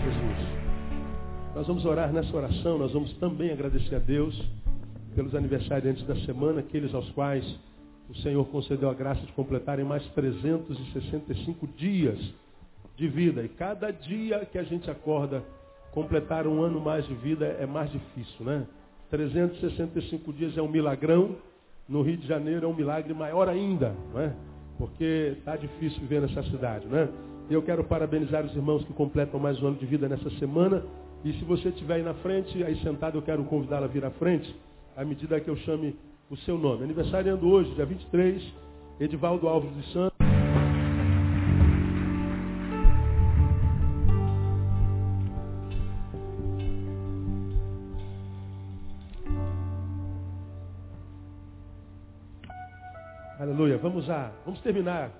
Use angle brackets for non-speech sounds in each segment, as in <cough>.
Jesus. Nós vamos orar nessa oração, nós vamos também agradecer a Deus pelos aniversariantes da semana, aqueles aos quais o Senhor concedeu a graça de completarem mais 365 dias de vida. E cada dia que a gente acorda, completar um ano mais de vida é mais difícil, né? 365 dias é um milagrão, no Rio de Janeiro é um milagre maior ainda, né? Porque está difícil viver nessa cidade, né? Eu quero parabenizar os irmãos que completam mais um ano de vida nessa semana. E se você estiver aí na frente, aí sentado, eu quero convidá-la a vir à frente, à medida que eu chame o seu nome. Aniversariando hoje, dia 23, Edivaldo Alves dos Santos. Aleluia. Vamos a, vamos terminar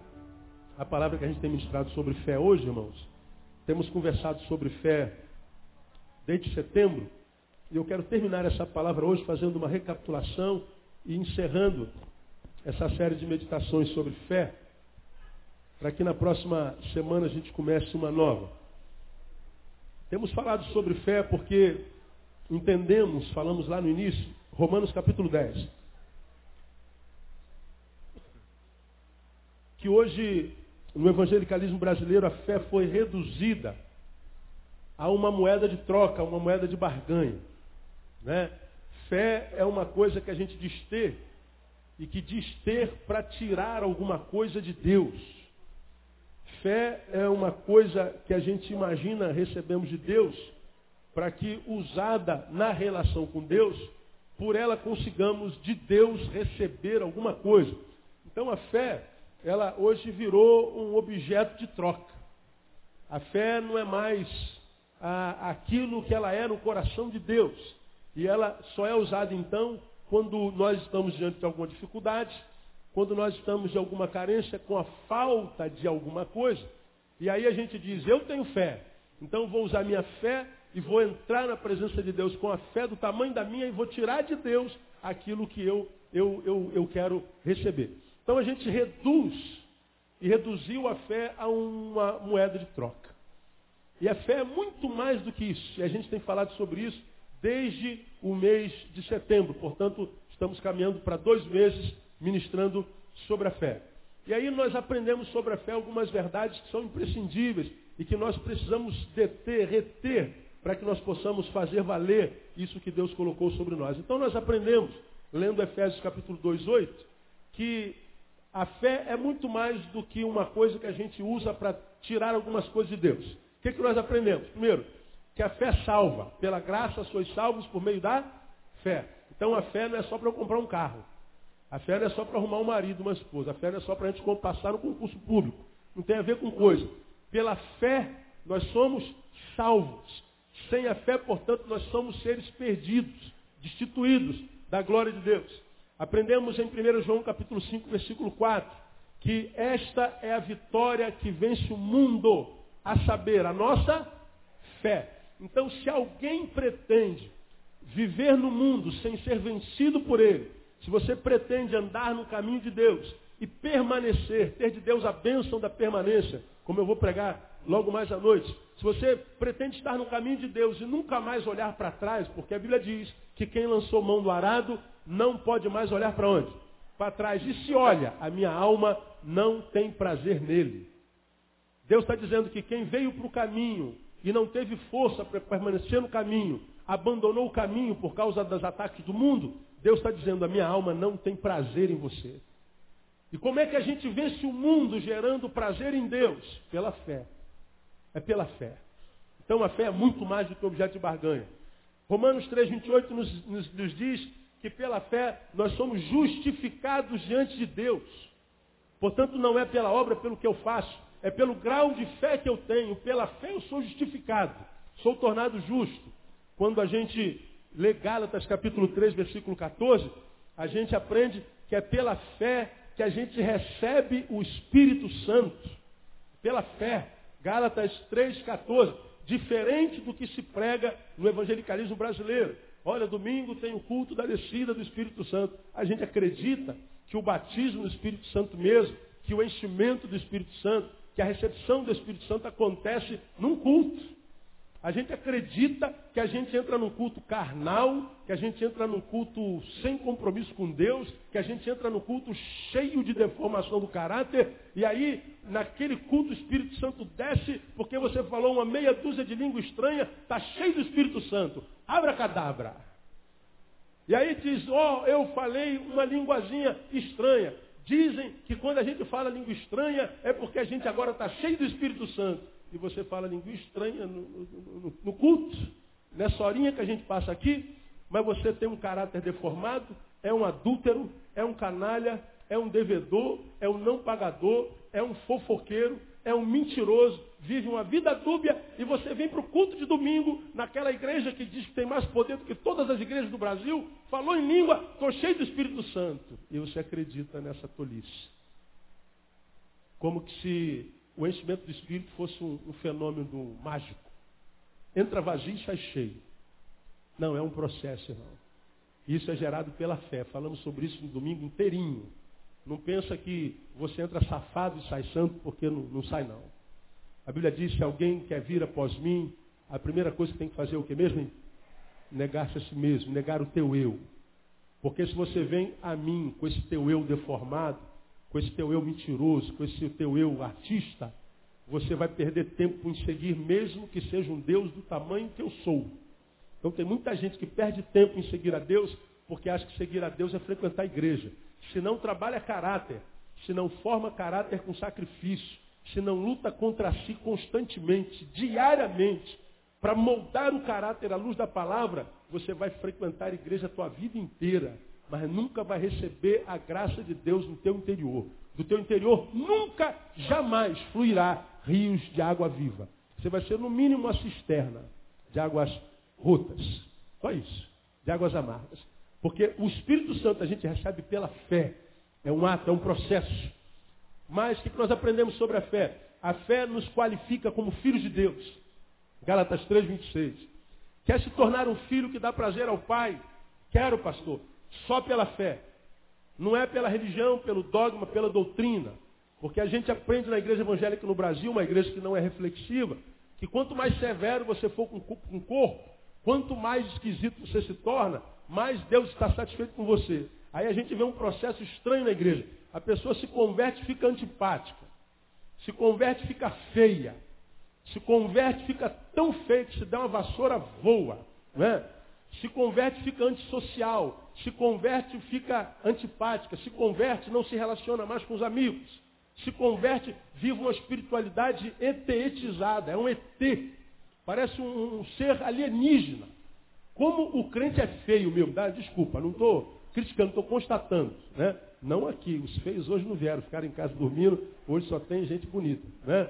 a palavra que a gente tem ministrado sobre fé hoje, irmãos. Temos conversado sobre fé desde setembro. E eu quero terminar essa palavra hoje fazendo uma recapitulação e encerrando essa série de meditações sobre fé, para que na próxima semana a gente comece uma nova. Temos falado sobre fé porque entendemos, falamos lá no início, Romanos capítulo 10, que hoje no evangelicalismo brasileiro a fé foi reduzida a uma moeda de troca, a uma moeda de barganha. Né? Fé é uma coisa que a gente diz ter e que diz ter para tirar alguma coisa de Deus. Fé é uma coisa que a gente imagina recebemos de Deus para que, usada na relação com Deus, por ela consigamos de Deus receber alguma coisa. Então a fé, ela hoje virou um objeto de troca. A fé não é mais ah, aquilo que ela é no coração de Deus. E ela só é usada então quando nós estamos diante de alguma dificuldade, quando nós estamos de alguma carência, com a falta de alguma coisa. E aí a gente diz, eu tenho fé, então vou usar minha fé e vou entrar na presença de Deus com a fé do tamanho da minha e vou tirar de Deus aquilo que eu, eu, eu, eu quero receber. Então a gente reduz e reduziu a fé a uma moeda de troca. E a fé é muito mais do que isso. E a gente tem falado sobre isso desde o mês de setembro. Portanto, estamos caminhando para dois meses ministrando sobre a fé. E aí nós aprendemos sobre a fé algumas verdades que são imprescindíveis e que nós precisamos deter, reter, para que nós possamos fazer valer isso que Deus colocou sobre nós. Então nós aprendemos, lendo Efésios capítulo 2, 8, que a fé é muito mais do que uma coisa que a gente usa para tirar algumas coisas de Deus. O que, que nós aprendemos? Primeiro, que a fé salva. Pela graça sois salvos por meio da fé. Então a fé não é só para eu comprar um carro. A fé não é só para arrumar um marido, uma esposa. A fé não é só para a gente passar no concurso público. Não tem a ver com coisa. Pela fé nós somos salvos. Sem a fé, portanto, nós somos seres perdidos, destituídos da glória de Deus. Aprendemos em 1 João capítulo 5, versículo 4, que esta é a vitória que vence o mundo a saber, a nossa fé. Então, se alguém pretende viver no mundo sem ser vencido por ele, se você pretende andar no caminho de Deus e permanecer, ter de Deus a bênção da permanência, como eu vou pregar logo mais à noite, se você pretende estar no caminho de Deus e nunca mais olhar para trás, porque a Bíblia diz que quem lançou mão do arado não pode mais olhar para onde? Para trás. E se olha, a minha alma não tem prazer nele. Deus está dizendo que quem veio para o caminho e não teve força para permanecer no caminho, abandonou o caminho por causa dos ataques do mundo, Deus está dizendo, a minha alma não tem prazer em você. E como é que a gente vence o mundo gerando prazer em Deus? Pela fé. É pela fé. Então a fé é muito mais do que objeto de barganha. Romanos 3,28 nos, nos, nos diz que pela fé nós somos justificados diante de Deus. Portanto, não é pela obra, pelo que eu faço, é pelo grau de fé que eu tenho. Pela fé eu sou justificado. Sou tornado justo. Quando a gente lê Gálatas capítulo 3, versículo 14, a gente aprende que é pela fé que a gente recebe o Espírito Santo. Pela fé. Gálatas 3, 14. Diferente do que se prega no evangelicalismo brasileiro. Olha, domingo tem o culto da descida do Espírito Santo. A gente acredita que o batismo no Espírito Santo mesmo, que o enchimento do Espírito Santo, que a recepção do Espírito Santo acontece num culto. A gente acredita que a gente entra num culto carnal, que a gente entra num culto sem compromisso com Deus, que a gente entra num culto cheio de deformação do caráter, e aí, naquele culto, o Espírito Santo desce, porque você falou uma meia dúzia de língua estranha, está cheio do Espírito Santo. Abra cadabra. E aí diz, ó, oh, eu falei uma linguazinha estranha. Dizem que quando a gente fala língua estranha é porque a gente agora está cheio do Espírito Santo e você fala língua estranha no, no, no, culto, nessa horinha que a gente passa aqui, mas você tem um caráter deformado, é um adúltero, é um canalha, é um devedor, é um não pagador, é um fofoqueiro, é um mentiroso, vive uma vida dúbia e você vem para o culto de domingo, naquela igreja que diz que tem mais poder do que todas as igrejas do Brasil, falou em língua, estou cheio do Espírito Santo. E você acredita nessa tolice. Como que se o enchimento do Espírito fosse um, um fenômeno mágico. Entra vazio e sai cheio. Não, é um processo, irmão. Isso é gerado pela fé. Falamos sobre isso no domingo inteirinho. Não pensa que você entra safado e sai santo porque não, não sai, não. A Bíblia diz, se alguém quer vir após mim, a primeira coisa que tem que fazer é o que mesmo? Negar-se a si mesmo, negar o teu eu. Porque se você vem a mim com esse teu eu deformado, com esse teu eu mentiroso, com esse teu eu artista, você vai perder tempo em seguir, mesmo que seja um Deus do tamanho que eu sou. Então tem muita gente que perde tempo em seguir a Deus, porque acha que seguir a Deus é frequentar a igreja. Se não trabalha caráter, se não forma caráter com sacrifício, se não luta contra si constantemente, diariamente, para moldar o caráter à luz da palavra, você vai frequentar a igreja a tua vida inteira mas nunca vai receber a graça de Deus no teu interior. Do teu interior nunca, jamais fluirá rios de água viva. Você vai ser no mínimo uma cisterna de águas rotas. Só isso. De águas amargas. Porque o Espírito Santo a gente recebe pela fé. É um ato, é um processo. Mas o que nós aprendemos sobre a fé? A fé nos qualifica como filhos de Deus. Gálatas 3, 26. Quer se tornar um filho que dá prazer ao Pai? Quero, pastor só pela fé. Não é pela religião, pelo dogma, pela doutrina. Porque a gente aprende na igreja evangélica no Brasil, uma igreja que não é reflexiva, que quanto mais severo você for com o corpo, quanto mais esquisito você se torna, mais Deus está satisfeito com você. Aí a gente vê um processo estranho na igreja. A pessoa se converte e fica antipática. Se converte e fica feia. Se converte e fica tão feia que se der uma vassoura, voa. Não é? Se converte, fica antissocial. Se converte, fica antipática. Se converte, não se relaciona mais com os amigos. Se converte, vive uma espiritualidade eteetizada. É um ET. Parece um, um ser alienígena. Como o crente é feio mesmo, dá, desculpa, não estou criticando, estou constatando. Né? Não aqui, os feios hoje não vieram, ficaram em casa dormindo, hoje só tem gente bonita. Né?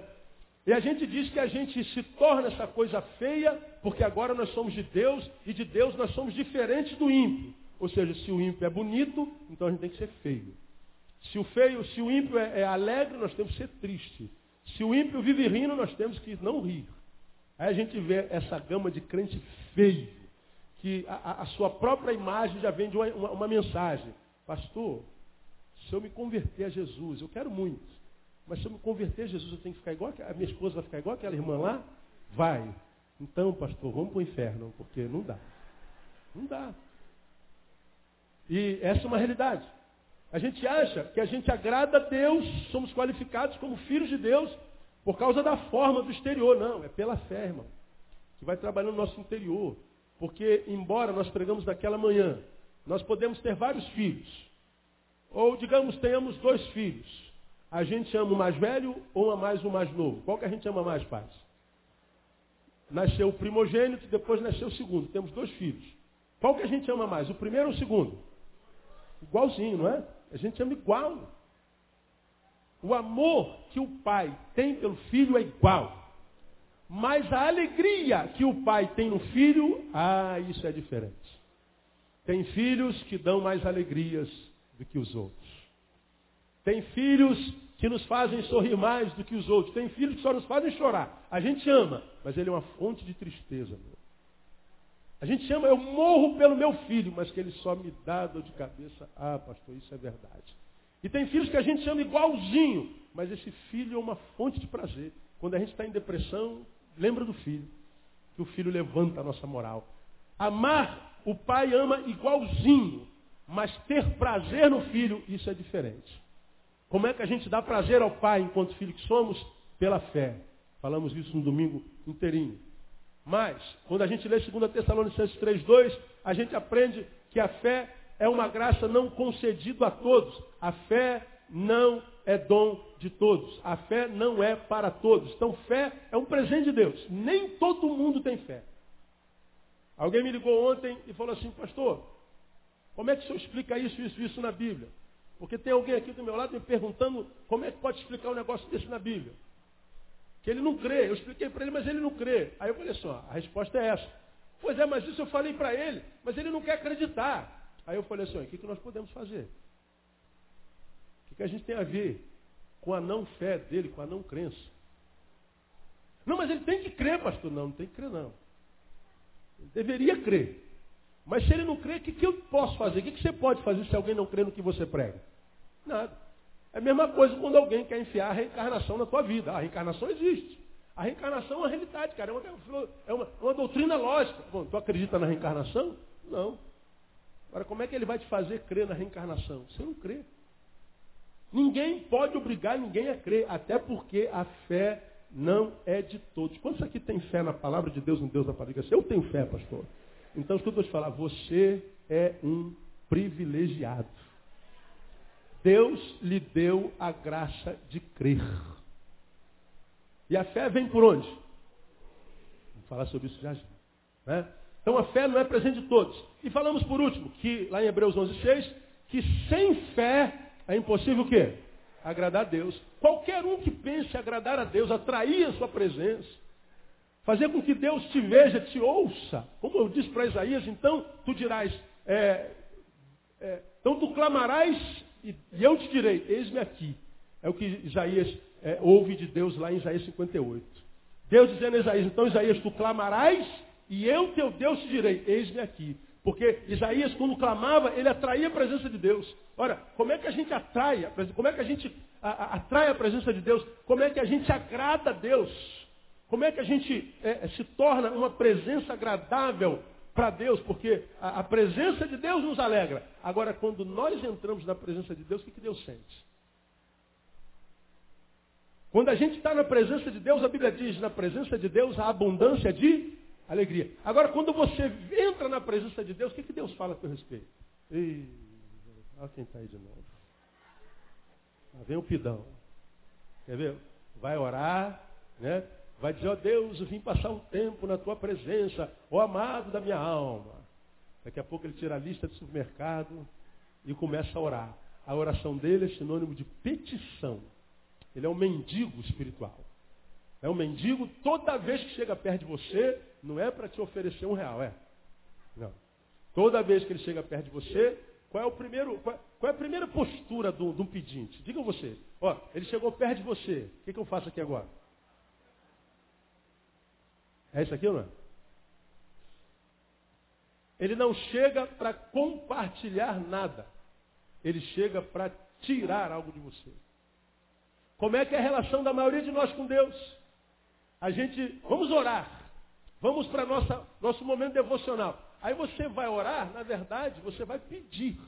E a gente diz que a gente se torna essa coisa feia, porque agora nós somos de Deus, e de Deus nós somos diferentes do ímpio. Ou seja, se o ímpio é bonito, então a gente tem que ser feio. Se o feio, se o ímpio é, é alegre, nós temos que ser triste. Se o ímpio vive rindo, nós temos que não rir. Aí a gente vê essa gama de crente feio, que a, a sua própria imagem já vem de uma, uma, uma mensagem. Pastor, se eu me converter a Jesus, eu quero muito. Mas se eu me converter a Jesus, eu tenho que ficar igual, a minha esposa vai ficar igual aquela irmã lá? Vai. Então, pastor, vamos para o inferno, porque não dá. Não dá. E essa é uma realidade. A gente acha que a gente agrada a Deus, somos qualificados como filhos de Deus, por causa da forma do exterior. Não, é pela fé, irmão. Que vai trabalhando no nosso interior. Porque, embora nós pregamos daquela manhã, nós podemos ter vários filhos. Ou, digamos, tenhamos dois filhos. A gente ama o mais velho ou ama mais o mais novo? Qual que a gente ama mais, pais? Nasceu o primogênito, depois nasceu o segundo. Temos dois filhos. Qual que a gente ama mais? O primeiro ou o segundo? Igualzinho, não é? A gente ama igual. O amor que o pai tem pelo filho é igual. Mas a alegria que o pai tem no filho, ah, isso é diferente. Tem filhos que dão mais alegrias do que os outros. Tem filhos que nos fazem sorrir mais do que os outros. Tem filhos que só nos fazem chorar. A gente ama, mas ele é uma fonte de tristeza. Meu. A gente ama, eu morro pelo meu filho, mas que ele só me dá dor de cabeça. Ah, pastor, isso é verdade. E tem filhos que a gente ama igualzinho, mas esse filho é uma fonte de prazer. Quando a gente está em depressão, lembra do filho. que o filho levanta a nossa moral. Amar, o pai ama igualzinho, mas ter prazer no filho, isso é diferente. Como é que a gente dá prazer ao pai enquanto filho que somos? Pela fé. Falamos isso no domingo inteirinho. Mas, quando a gente lê 2 Tessalonicenses 3,2, a gente aprende que a fé é uma graça não concedida a todos. A fé não é dom de todos. A fé não é para todos. Então, fé é um presente de Deus. Nem todo mundo tem fé. Alguém me ligou ontem e falou assim, pastor, como é que o senhor explica isso, isso, isso na Bíblia? Porque tem alguém aqui do meu lado me perguntando como é que pode explicar um negócio desse na Bíblia. Que ele não crê. Eu expliquei para ele, mas ele não crê. Aí eu falei assim, ó, a resposta é essa. Pois é, mas isso eu falei para ele, mas ele não quer acreditar. Aí eu falei assim, o que, que nós podemos fazer? que a gente tem a ver com a não fé dele, com a não crença? Não, mas ele tem que crer, pastor. Não, não tem que crer, não. Ele deveria crer. Mas se ele não crê, o que, que eu posso fazer? O que, que você pode fazer se alguém não crê no que você prega? Nada. É a mesma coisa quando alguém quer enfiar a reencarnação na tua vida. A reencarnação existe. A reencarnação é uma realidade, cara. É uma, é uma, uma doutrina lógica. Bom, tu acredita na reencarnação? Não. Agora, como é que ele vai te fazer crer na reencarnação? Você não crê. Ninguém pode obrigar ninguém a crer, até porque a fé não é de todos. Quantos aqui tem fé na palavra de Deus, no Deus da palavra? Eu tenho fé, pastor. Então, escuta eu te falar, você é um privilegiado. Deus lhe deu a graça de crer. E a fé vem por onde? Vamos falar sobre isso já já. Né? Então a fé não é presente de todos. E falamos por último, que lá em Hebreus 11,6, que sem fé é impossível o quê? Agradar a Deus. Qualquer um que pense agradar a Deus, atrair a sua presença, fazer com que Deus te veja, te ouça. Como eu disse para Isaías, então tu dirás, é, é, então tu clamarás e, eu te direi, eis-me aqui. É o que Isaías é, ouve de Deus lá em Isaías 58. Deus dizendo a Isaías, então Isaías, tu clamarás e eu, teu Deus, te direi, eis-me aqui. Porque Isaías, quando clamava, ele atraía a presença de Deus. Ora, como é que a gente atrai, como é que a gente atrai a presença de Deus? Como é que a gente agrada a Deus? Como é que a gente é, se torna uma presença agradável para Deus? Porque a, a, presença de Deus nos alegra. Agora, quando nós entramos na presença de Deus, o que, que Deus sente? Quando a gente está na presença de Deus, a Bíblia diz, na presença de Deus há abundância de alegria. Agora, quando você entra na presença de Deus, o que, que Deus fala a teu respeito? Ei, olha quem está aí de novo. Lá vem o pidão. Quer ver? Vai orar, né? Vai dizer, ó oh, Deus, eu vim passar um tempo na tua presença, ó oh, amado da minha alma. Daqui a pouco ele tira a lista do supermercado e começa a orar. A oração dele é sinônimo de petição. Ele é um mendigo espiritual. É um mendigo, toda vez que chega perto de você, não é para te oferecer um real, é? Não. Toda vez que ele chega perto de você, qual é, o primeiro, qual, qual é a primeira postura de um pedinte? Diga você. Ó, ele chegou perto de você. O que, que eu faço aqui agora? É isso aqui ou não é? Ele não chega para compartilhar nada. Ele chega para tirar algo de você. Como é que é a relação da maioria de nós com Deus? A gente, vamos orar. Vamos para nosso momento devocional. Aí você vai orar, na verdade, você vai pedir.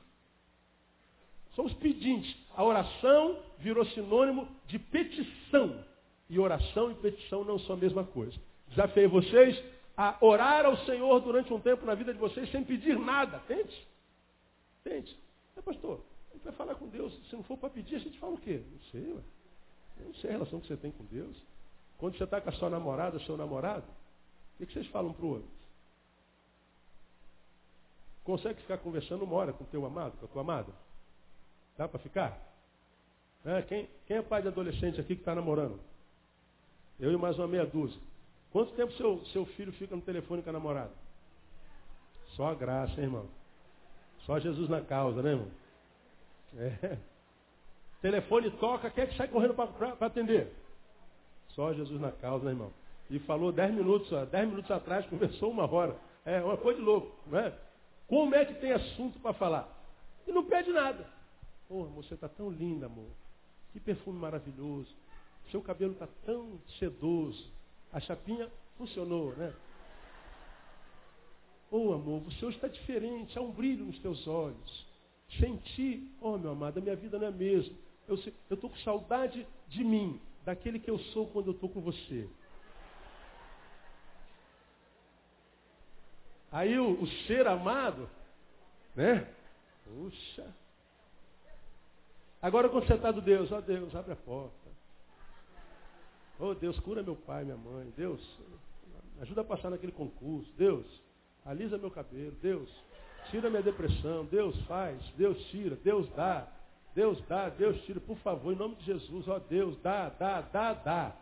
Somos pedintes. A oração virou sinônimo de petição. E oração e petição não são a mesma coisa. Desafiei vocês a orar ao Senhor durante um tempo na vida de vocês sem pedir nada. Tente. Tente. É, pastor, a gente vai falar com Deus. Se não for para pedir, a gente fala o quê? Não sei, ué. Eu não sei a relação que você tem com Deus. Quando você está com a sua namorada, seu namorado, o que vocês falam para o outro? Consegue ficar conversando uma hora com o teu amado, com a tua amada? Dá para ficar? É, quem, quem, é pai de adolescente aqui que está namorando? Eu e mais uma meia dúzia. Quanto tempo seu, seu filho fica no telefone com a namorada? Só a graça, hein, irmão? Só Jesus na causa, né, irmão? É. Telefone toca, quem é que sai correndo para atender? Só Jesus na causa, né, irmão? e falou dez minutos, dez minutos atrás, conversou uma hora. É uma coisa de louco, não é? Como é que tem assunto para falar? E não pede nada. Pô, amor, você está tão linda, amor. Que perfume maravilhoso. Seu cabelo está tão sedoso. A chapinha funcionou, né? Oh, amor, você hoje está diferente, há um brilho nos teus olhos. Sem ti, oh, meu amado, a minha vida não é a mesma. Eu estou com saudade de mim, daquele que eu sou quando eu estou com você. Aí o, o ser amado, né? Puxa. Agora quando você Deus, ó Deus, abre a porta. Oh Deus, cura meu pai, minha mãe. Deus, ajuda a passar naquele concurso. Deus, alisa meu cabelo. Deus, tira minha depressão. Deus faz, Deus tira, Deus dá. Deus dá, Deus tira, por favor, em nome de Jesus, ó Deus, dá, dá, dá, dá.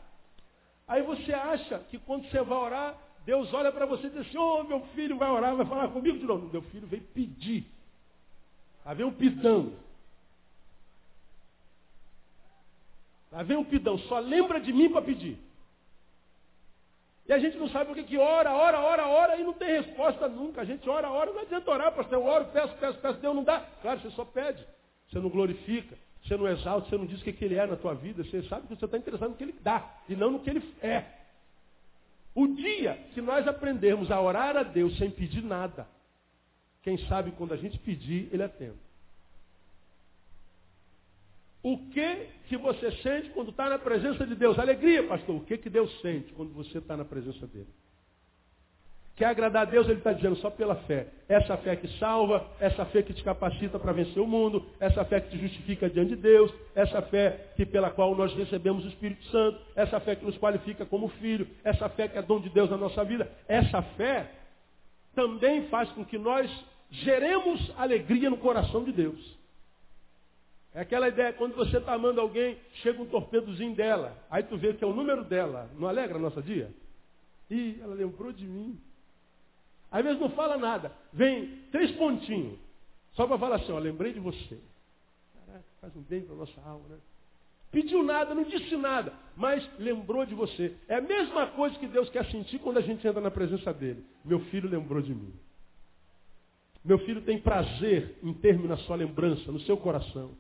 Aí você acha que quando você vai orar, Deus olha para você e diz assim, oh, meu filho vai orar, vai falar comigo de novo. Meu filho veio pedir. Vem um pidão. Lá vem um pidão, só lembra de mim para pedir. E a gente não sabe o que que ora, ora, ora, ora e não tem resposta nunca. A gente ora, ora, não adianta orar, pastor. Eu oro, peço, peço, peço, Deus não dá. Claro, você só pede. Você não glorifica, você não exalta, você não diz o que, que ele é na tua vida. Você sabe que você está interessado no que ele dá e não no que ele é. O dia que nós aprendermos a orar a Deus sem pedir nada, quem sabe quando a gente pedir, ele atende. O que que você sente quando está na presença de Deus? Alegria, pastor. O que que Deus sente quando você está na presença dele? Quer agradar a Deus, ele está dizendo só pela fé. Essa fé que salva, essa fé que te capacita para vencer o mundo, essa fé que te justifica diante de Deus, essa fé que pela qual nós recebemos o Espírito Santo, essa fé que nos qualifica como filho, essa fé que é dom de Deus na nossa vida. Essa fé também faz com que nós geremos alegria no coração de Deus. É aquela ideia, quando você está amando alguém, chega um torpedozinho dela, aí tu vê que é o número dela, não alegra a nossa dia? Ih, ela lembrou de mim. Às vezes não fala nada. Vem três pontinhos. Só para falar assim, ó, lembrei de você. Caraca, faz um bem para nossa alma, né? Pediu nada, não disse nada, mas lembrou de você. É a mesma coisa que Deus quer sentir quando a gente entra na presença dele. Meu filho lembrou de mim. Meu filho tem prazer em ter-me na sua lembrança, no seu coração.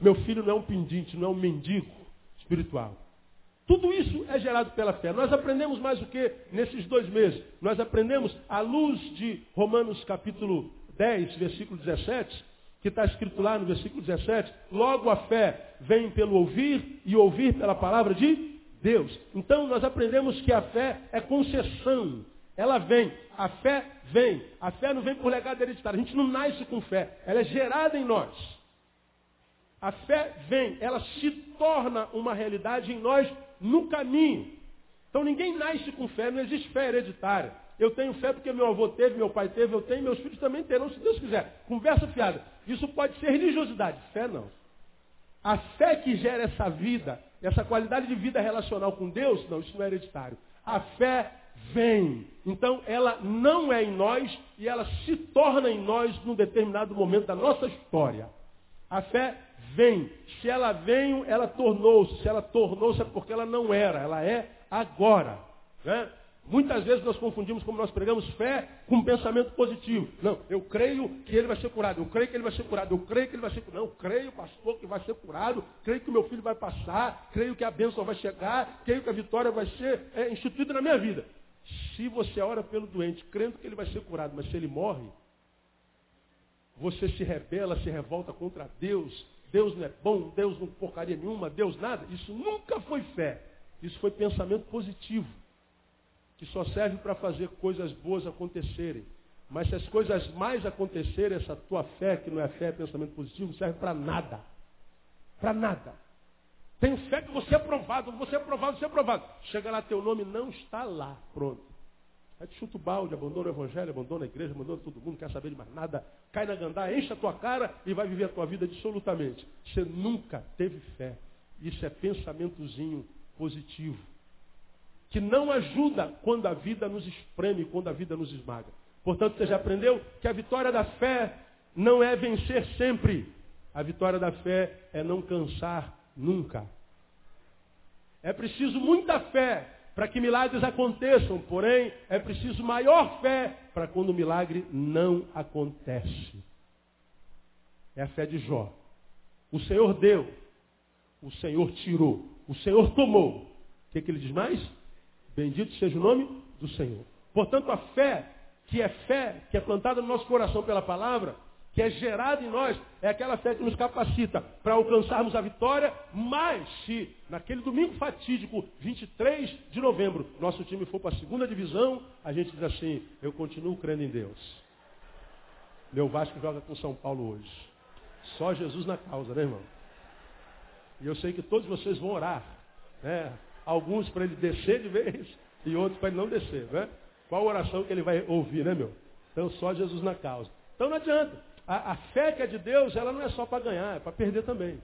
Meu filho não é um pendinte, não é um mendigo espiritual. Tudo isso é gerado pela fé. Nós aprendemos mais o que nesses dois meses? Nós aprendemos, à luz de Romanos capítulo 10, versículo 17, que está escrito lá no versículo 17, logo a fé vem pelo ouvir e ouvir pela palavra de Deus. Então nós aprendemos que a fé é concessão. Ela vem, a fé vem. A fé não vem por legado hereditário. A gente não nasce com fé. Ela é gerada em nós. A fé vem, ela se torna uma realidade em nós no caminho. Então ninguém nasce com fé, não existe fé hereditária. Eu tenho fé porque meu avô teve, meu pai teve, eu tenho, meus filhos também terão, se Deus quiser. Conversa fiada. Isso pode ser religiosidade, fé não. A fé que gera essa vida, essa qualidade de vida relacional com Deus, não, isso não é hereditário. A fé vem. Então ela não é em nós e ela se torna em nós num determinado momento da nossa história. A fé vem. Se ela veio, ela tornou-se. Se ela tornou-se é porque ela não era, ela é agora. Né? Muitas vezes nós confundimos, como nós pregamos, fé com pensamento positivo. Não, eu creio que ele vai ser curado, eu creio que ele vai ser curado, eu creio que ele vai ser curado. Não, eu creio, pastor, que vai ser curado, creio que meu filho vai passar, creio que a bênção vai chegar, creio que a vitória vai ser é, instituída na minha vida. Se você ora pelo doente, crendo que ele vai ser curado, mas se ele morre, você se rebela, se revolta contra Deus, Deus não é bom, Deus não porcaria nenhuma, Deus nada. Isso nunca foi fé. Isso foi pensamento positivo. Que só serve para fazer coisas boas acontecerem. Mas se as coisas mais acontecerem, essa tua fé, que não é fé, é pensamento positivo, não serve para nada. Para nada. Tenho fé que você é aprovado, você é aprovado, você é aprovado. Chega lá, teu nome não está lá. Pronto. Aí tu chuta o balde, abandona o evangelho, abandona a igreja, abandona todo mundo, quer saber de mais nada, cai na gandá, enche a tua cara e vai viver a tua vida absolutamente. Você nunca teve fé. Isso é pensamentozinho positivo. Que não ajuda quando a vida nos espreme, quando a vida nos esmaga. Portanto, você já aprendeu que a vitória da fé não é vencer sempre. A vitória da fé é não cansar nunca. É preciso muita fé para que milagres aconteçam, porém é preciso maior fé para quando o milagre não acontece. É a fé de Jó. O Senhor deu, o Senhor tirou, o Senhor tomou. O que, que ele diz mais? Bendito seja o nome do Senhor. Portanto, a fé que é fé, que é plantada no nosso coração pela palavra, que é gerada em nós, é aquela fé que nos capacita para alcançarmos a vitória, mas se naquele domingo fatídico, 23 de novembro, nosso time for para a segunda divisão, a gente diz assim, eu continuo crendo em Deus. Meu Vasco joga com São Paulo hoje. Só Jesus na causa, né, irmão? E eu sei que todos vocês vão orar. Né? Alguns para ele descer de vez <laughs> e outros para ele não descer. Né? Qual oração que ele vai ouvir, né, meu? Então só Jesus na causa. Então não adianta. A, a fé que é de Deus, ela não é só para ganhar, é para perder também.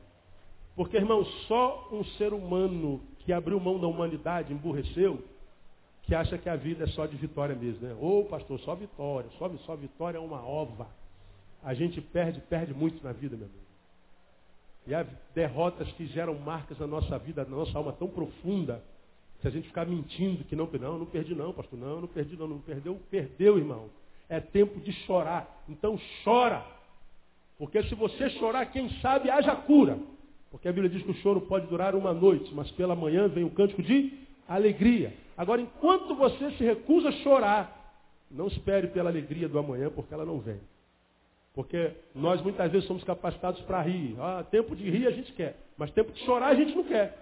Porque, irmão, só um ser humano que abriu mão da humanidade, emburreceu, que acha que a vida é só de vitória mesmo. Né? Ô pastor, só vitória, só, só vitória é uma ova. A gente perde, perde muito na vida, meu amigo. E há derrotas que geram marcas na nossa vida, na nossa alma tão profunda, se a gente ficar mentindo que não, não, não perdi não, pastor, não, não perdi não, não perdeu, perdeu, irmão. É tempo de chorar. Então chora. Porque se você chorar, quem sabe haja cura. Porque a Bíblia diz que o choro pode durar uma noite, mas pela manhã vem o cântico de alegria. Agora, enquanto você se recusa a chorar, não espere pela alegria do amanhã, porque ela não vem. Porque nós muitas vezes somos capacitados para rir. Ah, tempo de rir a gente quer, mas tempo de chorar a gente não quer.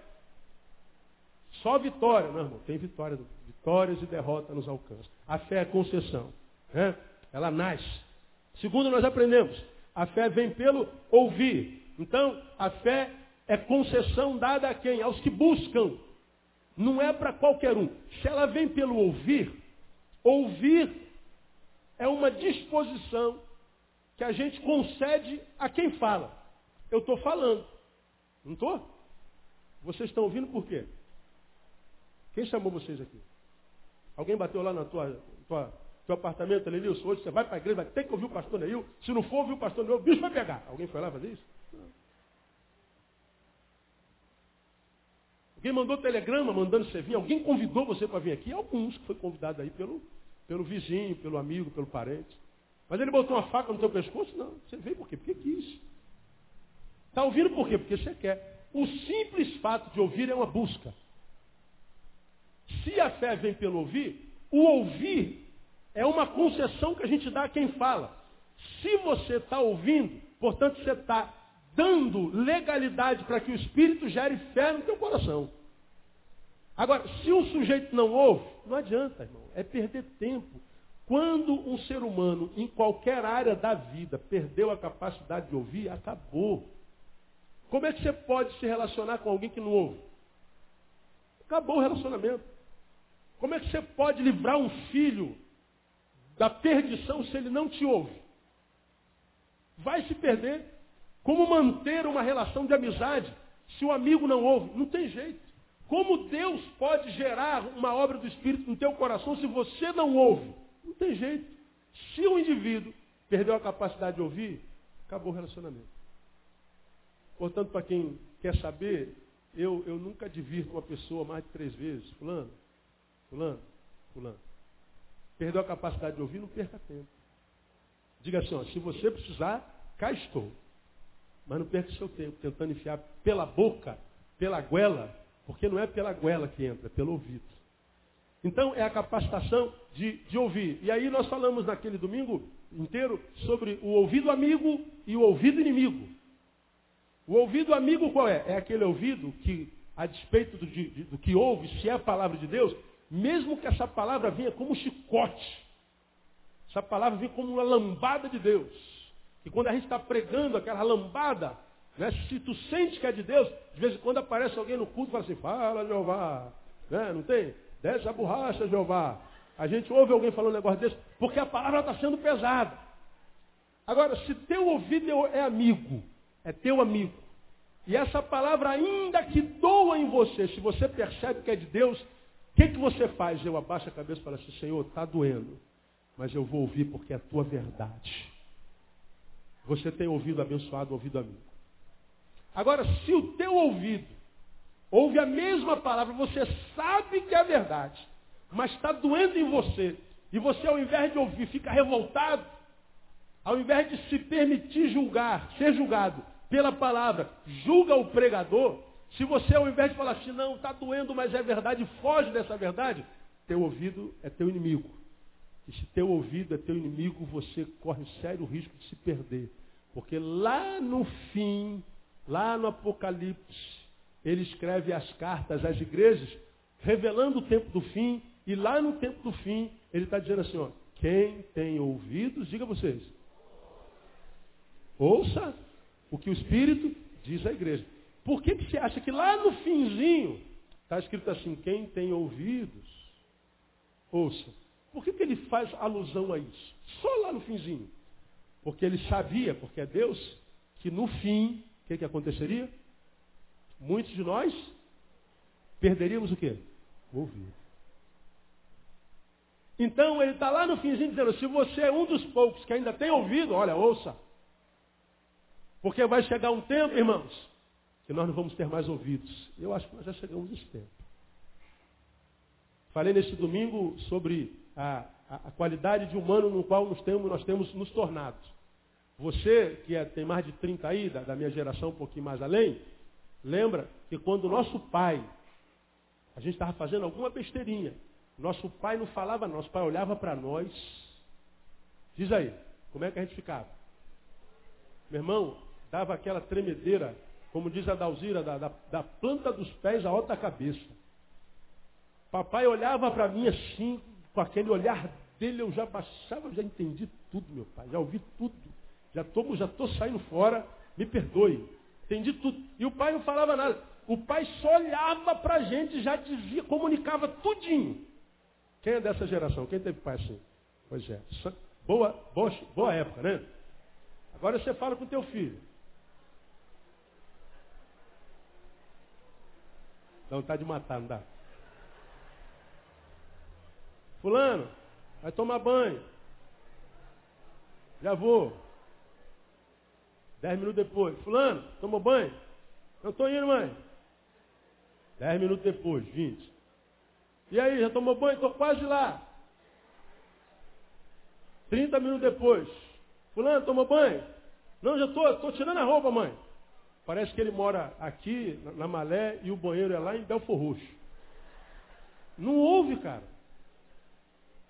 Só vitória, não, irmão. Tem vitória. Vitórias e derrotas nos alcançam. A fé é concessão. Né? Ela nasce. Segundo, nós aprendemos. A fé vem pelo ouvir. Então, a fé é concessão dada a quem? Aos que buscam. Não é para qualquer um. Se ela vem pelo ouvir, ouvir é uma disposição que a gente concede a quem fala. Eu estou falando. Não estou? Vocês estão ouvindo por quê? Quem chamou vocês aqui? Alguém bateu lá na tua, tua teu apartamento, Lenilson, hoje você vai para a igreja, vai ter que ouvir o pastor Neil. Se não for ouvir o pastor Neil, o bicho vai pegar. Alguém foi lá fazer isso? Alguém mandou telegrama mandando você vir? Alguém convidou você para vir aqui? Alguns que foi convidado aí pelo, pelo vizinho, pelo amigo, pelo parente. Mas ele botou uma faca no teu pescoço? Não. Você veio por quê? Porque quis. Está ouvindo por quê? Porque você quer. O simples fato de ouvir é uma busca. Se a fé vem pelo ouvir, o ouvir é uma concessão que a gente dá a quem fala. Se você está ouvindo, portanto você está dando legalidade para que o Espírito gere fé no teu coração. Agora, se o sujeito não ouve, não adianta, irmão. É perder tempo. Quando um ser humano, em qualquer área da vida, perdeu a capacidade de ouvir, acabou. Como é que você pode se relacionar com alguém que não ouve? Acabou o relacionamento. Como é que você pode livrar um filho da perdição se ele não te ouve. Vai se perder. Como manter uma relação de amizade se o amigo não ouve? Não tem jeito. Como Deus pode gerar uma obra do Espírito no teu coração se você não ouve? Não tem jeito. Se o indivíduo perdeu a capacidade de ouvir, acabou o relacionamento. Portanto, para quem quer saber, eu, eu nunca divirto uma pessoa mais de três vezes. Fulano, fulano, fulano. Perdeu a capacidade de ouvir, não perca tempo. Diga assim, ó, se você precisar, cá estou. Mas não perca seu tempo tentando enfiar pela boca, pela goela, porque não é pela goela que entra, é pelo ouvido. Então é a capacitação de, de ouvir. E aí nós falamos naquele domingo inteiro sobre o ouvido amigo e o ouvido inimigo. O ouvido amigo qual é? É aquele ouvido que, a despeito do, de, do que ouve, se é a palavra de Deus, mesmo que essa palavra venha como um chicote, essa palavra venha como uma lambada de Deus. E quando a gente está pregando aquela lambada, né, se tu sente que é de Deus, de vez em quando aparece alguém no culto e fala assim, fala Jeová. Né, não tem? Desce a borracha, Jeová. A gente ouve alguém falando um negócio desse, porque a palavra está sendo pesada. Agora, se teu ouvido é amigo, é teu amigo, e essa palavra ainda que doa em você, se você percebe que é de Deus, o que, que você faz? Eu abaixo a cabeça e falo assim, Senhor, está doendo, mas eu vou ouvir porque é a tua verdade. Você tem ouvido abençoado, ouvido amigo. Agora, se o teu ouvido ouve a mesma palavra, você sabe que é verdade, mas está doendo em você, e você ao invés de ouvir fica revoltado, ao invés de se permitir julgar, ser julgado pela palavra, julga o pregador, se você, ao invés de falar assim, não, está doendo, mas é verdade, foge dessa verdade, teu ouvido é teu inimigo. E se teu ouvido é teu inimigo, você corre sério risco de se perder. Porque lá no fim, lá no Apocalipse, ele escreve as cartas às igrejas, revelando o tempo do fim, e lá no tempo do fim, ele está dizendo assim, ó, quem tem ouvidos, diga vocês. Ouça o que o Espírito diz à igreja. Por que, que você acha que lá no finzinho está escrito assim, quem tem ouvidos, ouça. Por que, que ele faz alusão a isso? Só lá no finzinho. Porque ele sabia, porque é Deus, que no fim, o que, que aconteceria? Muitos de nós perderíamos o quê? O ouvido. Então ele está lá no finzinho dizendo, se você é um dos poucos que ainda tem ouvido, olha, ouça. Porque vai chegar um tempo, irmãos, que nós não vamos ter mais ouvidos. Eu acho que nós já chegamos nesse tempo. Falei nesse domingo sobre a, a, a qualidade de humano no qual nós temos, nós temos nos tornado. Você, que é, tem mais de 30 aí, da, da minha geração, um pouquinho mais além, lembra que quando nosso pai, a gente estava fazendo alguma besteirinha, nosso pai não falava, nosso pai olhava para nós. Diz aí, como é que a gente ficava? Meu irmão, dava aquela tremedeira, como diz a Dalzira, da, da, da planta dos pés à outra cabeça. Papai olhava para mim assim, com aquele olhar dele, eu já baixava, já entendi tudo, meu pai, já ouvi tudo. Já estou já tô saindo fora, me perdoe. Entendi tudo. E o pai não falava nada. O pai só olhava para a gente, já dizia, comunicava tudinho. Quem é dessa geração? Quem teve pai assim? Pois é. Boa, boa, boa época, né? Agora você fala com teu filho. Dá vontade de matar, não dá? Fulano, vai tomar banho. Já vou. Dez minutos depois. Fulano, tomou banho? Eu estou indo, mãe. Dez minutos depois, vinte. E aí, já tomou banho? Estou quase lá. 30 minutos depois. Fulano, tomou banho? Não, já estou, estou tirando a roupa, mãe. Parece que ele mora aqui, na, Malé, e o banheiro é lá em Belfor Roxo. Não ouve, cara.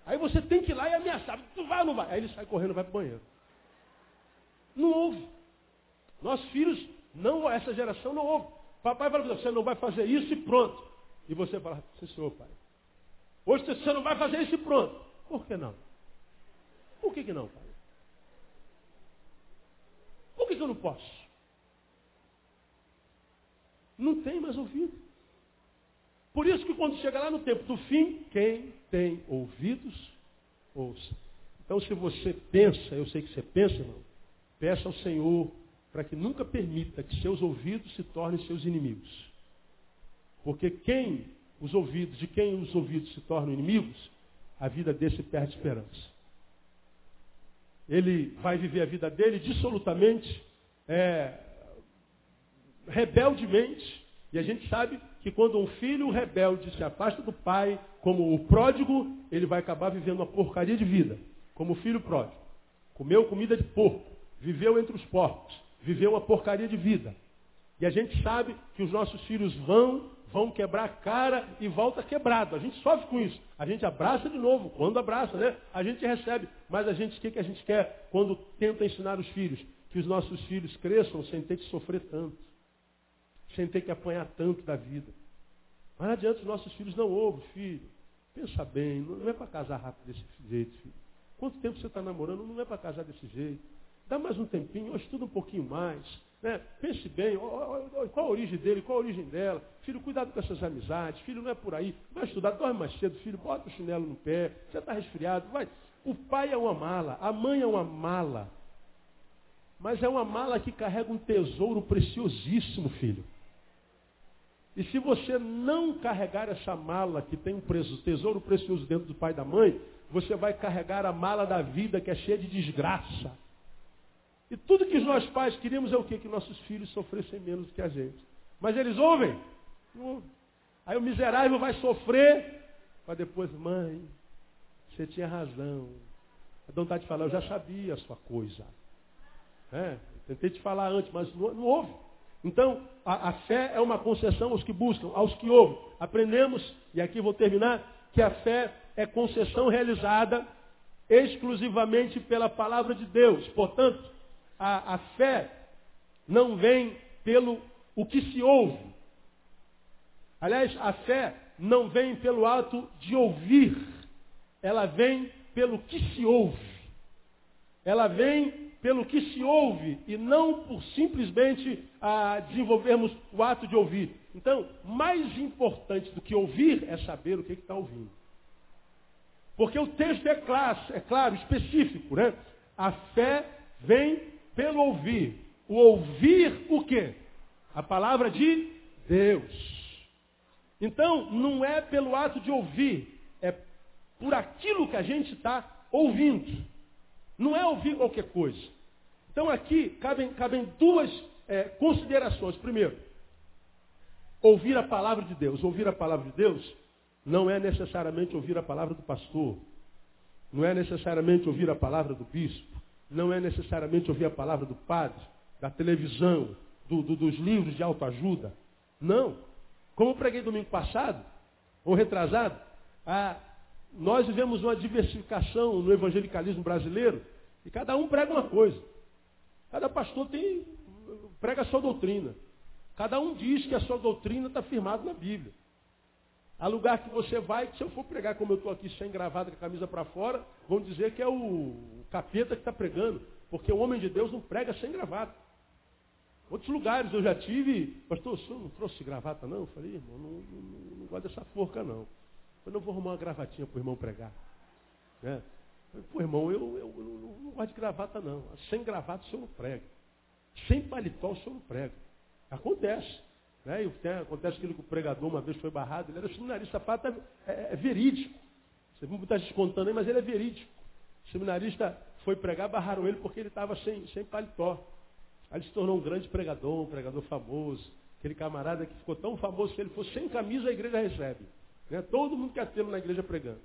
Aí você tem que ir lá e ameaçar. Tu vai ou não vai? Aí ele sai correndo e vai para o banheiro. Não ouve. Nossos filhos, não, essa geração não ouve. Papai fala, você não vai fazer isso e pronto. E você fala, sim senhor, pai. Hoje você não vai fazer isso e pronto. Por que não? Por que, que não, pai? Por que, que eu não posso? Não tem mais ouvido. Por isso que quando chega lá no tempo do fim, quem tem ouvidos, ouça. Então se você pensa, eu sei que você pensa, irmão, peça ao Senhor para que nunca permita que seus ouvidos se tornem seus inimigos. Porque quem os ouvidos, de quem os ouvidos se tornam inimigos, a vida desse perde esperança. Ele vai viver a vida dele dissolutamente, é, rebeldemente. E a gente sabe que quando um filho rebelde se afasta do pai, como o pródigo, ele vai acabar vivendo uma porcaria de vida, como o filho pródigo. Comeu comida de porco, viveu entre os porcos, viveu uma porcaria de vida. E a gente sabe que os nossos filhos vão vão quebrar a cara e volta quebrado. A gente sofre com isso. A gente abraça de novo. Quando abraça, né? A gente recebe. Mas a gente, o que, que a gente quer quando tenta ensinar os filhos? Que os nossos filhos cresçam sem ter que sofrer tanto. Sem ter que apanhar tanto da vida. Mas não adianta os nossos filhos não ouvem, filho. Pensa bem, não é para casar rápido desse jeito, filho. Quanto tempo você está namorando? Não é para casar desse jeito. Dá mais um tempinho, estuda um pouquinho mais. Né? Pense bem, qual a origem dele, qual a origem dela. Filho, cuidado com essas amizades. Filho, não é por aí. Vai estudar, dorme mais cedo. Filho, bota o chinelo no pé. Você está resfriado. Vai. O pai é uma mala, a mãe é uma mala. Mas é uma mala que carrega um tesouro preciosíssimo, filho. E se você não carregar essa mala que tem um tesouro precioso dentro do pai e da mãe, você vai carregar a mala da vida que é cheia de desgraça. E tudo que nós pais queríamos é o quê? Que nossos filhos sofressem menos que a gente. Mas eles ouvem? Não ouvem. Aí o miserável vai sofrer, para depois, mãe, você tinha razão. A vontade de falar, eu já sabia a sua coisa. É, tentei te falar antes, mas não, não ouve. Então, a, a, fé é uma concessão aos que buscam, aos que ouvem. Aprendemos, e aqui vou terminar, que a fé é concessão realizada exclusivamente pela palavra de Deus. Portanto, a, a fé não vem pelo o que se ouve. Aliás, a fé não vem pelo ato de ouvir, ela vem pelo que se ouve. Ela vem pelo que se ouve e não por simplesmente ah, desenvolvermos o ato de ouvir. Então, mais importante do que ouvir é saber o que está ouvindo. Porque o texto é claro, é claro, específico, né? A fé vem pelo ouvir. O ouvir o quê? A palavra de Deus. Então, não é pelo ato de ouvir, é por aquilo que a gente está ouvindo. Não é ouvir qualquer coisa. Então, aqui cabem, cabem duas é, considerações. Primeiro, ouvir a palavra de Deus. Ouvir a palavra de Deus não é necessariamente ouvir a palavra do pastor. Não é necessariamente ouvir a palavra do bispo. Não é necessariamente ouvir a palavra do padre, da televisão, do, do, dos livros de autoajuda. Não. Como eu preguei domingo passado, ou retrasado, ah, nós vivemos uma diversificação no evangelicalismo brasileiro e cada um prega uma coisa. Cada pastor tem, prega a sua doutrina. Cada um diz que a sua doutrina está firmada na Bíblia. Há lugar que você vai, que se eu for pregar como eu estou aqui sem gravata com a camisa para fora, vão dizer que é o capeta que está pregando. Porque o homem de Deus não prega sem gravata. Outros lugares eu já tive, pastor, o senhor não trouxe gravata não? Eu falei, irmão, não, não, não gosto dessa forca não. Eu não vou arrumar uma gravatinha para o irmão pregar. Né? Pô, irmão, eu, eu, eu, não, não gosto de gravata não. Sem gravata o senhor não prega. Sem paletó o senhor não prega. Acontece. Né? E acontece aquilo que o pregador uma vez foi barrado, ele era seminarista, fato é, é, é verídico. Você viu muita gente contando aí, mas ele é verídico. O seminarista foi pregar, barraram ele porque ele estava sem, sem paletó. Aí ele se tornou um grande pregador, um pregador famoso. Aquele camarada que ficou tão famoso que ele fosse sem camisa, a igreja recebe. Né? Todo mundo quer tê-lo na igreja pregando.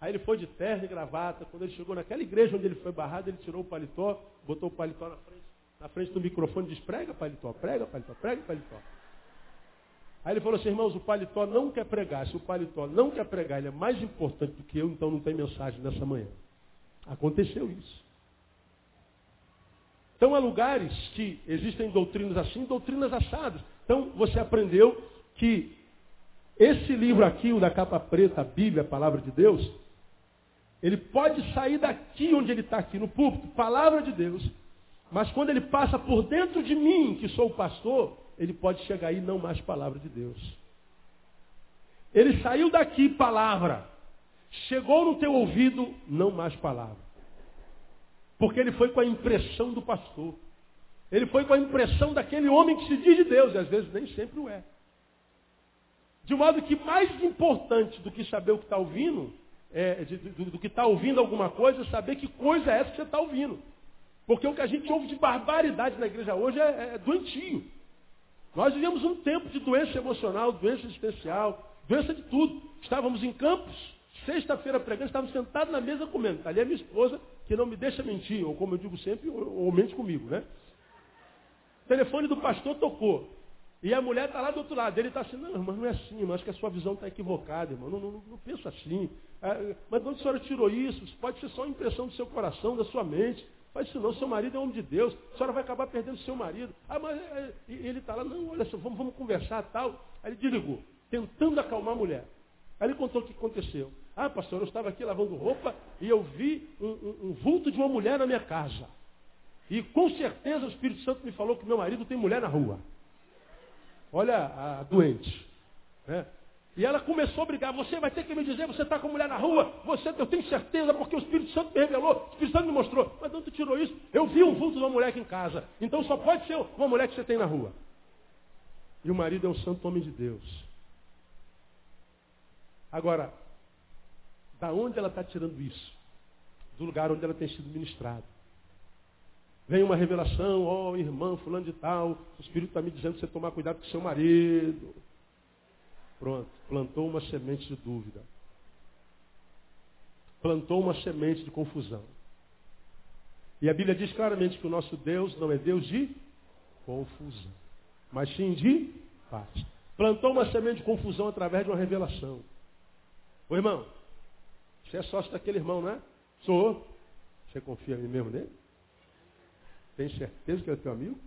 Aí ele foi de terno e gravata. Quando ele chegou naquela igreja onde ele foi barrado, ele tirou o paletó, botou o paletó na frente, na frente do microfone disse, prega paletó, prega paletó, prega paletó. Aí ele falou assim, irmãos, o paletó não quer pregar. Se o paletó não quer pregar, ele é mais importante do que eu, então não tem mensagem nessa manhã. Aconteceu isso. Então há lugares que existem doutrinas assim, doutrinas assadas. Então você aprendeu que esse livro aqui, o da capa preta, a Bíblia, a palavra de Deus, ele pode sair daqui onde ele está aqui, no púlpito, palavra de Deus, mas quando ele passa por dentro de mim, que sou o pastor, ele pode chegar aí não mais palavra de Deus. Ele saiu daqui palavra, chegou no teu ouvido não mais palavra. Porque ele foi com a impressão do pastor. Ele foi com a impressão daquele homem que se diz de Deus, e às vezes nem sempre o é. De modo que mais importante do que saber o que está ouvindo, é, de, do, do, que está ouvindo alguma coisa, é saber que coisa é essa que você está ouvindo. Porque o que a gente ouve de barbaridade na igreja hoje é, é doentio. Nós vivemos um tempo de doença emocional, doença existencial, doença de tudo. Estávamos em campos, sexta-feira pregando, estávamos sentados na mesa comendo. Ali é minha esposa, que não me deixa mentir, ou como eu digo sempre, ou, ou mente comigo, né? O telefone do pastor tocou. E a mulher está lá do outro lado. Ele está assim, não, mas não é assim, mas acho que a sua visão está equivocada, irmão. Não, não, não, penso assim. Ah, mas de onde a senhora tirou isso? Pode ser só impressão do seu coração, da sua mente. Faz isso não, seu marido é homem de Deus, a senhora vai acabar perdendo seu marido. Ah, mas é, é ele está lá, não, olha só, vamos, vamos conversar tal. Aí ele desligou, tentando acalmar a mulher. Aí ele contou o que aconteceu. Ah, pastor, eu estava aqui lavando roupa e eu vi um, um, um vulto de uma mulher na minha casa. E com certeza o Espírito Santo me falou que meu marido tem mulher na rua. Olha a doente. Né? E ela começou a brigar. Você vai ter que me dizer, você está com mulher na rua. Você, eu tenho certeza, porque o Espírito Santo me revelou. O Espírito Santo me mostrou. Mas de tirou isso? Eu vi um vulto de uma mulher aqui em casa. Então só pode ser uma mulher que você tem na rua. E o marido é um santo homem de Deus. Agora, da onde ela está tirando isso? Do lugar onde ela tem sido ministrada. Vem uma revelação, ó oh, irmã, fulano de tal, o Espírito está me dizendo que você tomar cuidado com seu marido. Plantou uma semente de dúvida. Plantou uma semente de confusão. E a Bíblia diz claramente que o nosso Deus não é Deus de confusão, mas sim de paz. Plantou uma semente de confusão através de uma revelação. Ô irmão, você é sócio daquele irmão, não é? Sou. Você confia em mim mesmo nele? Tem certeza que é teu amigo?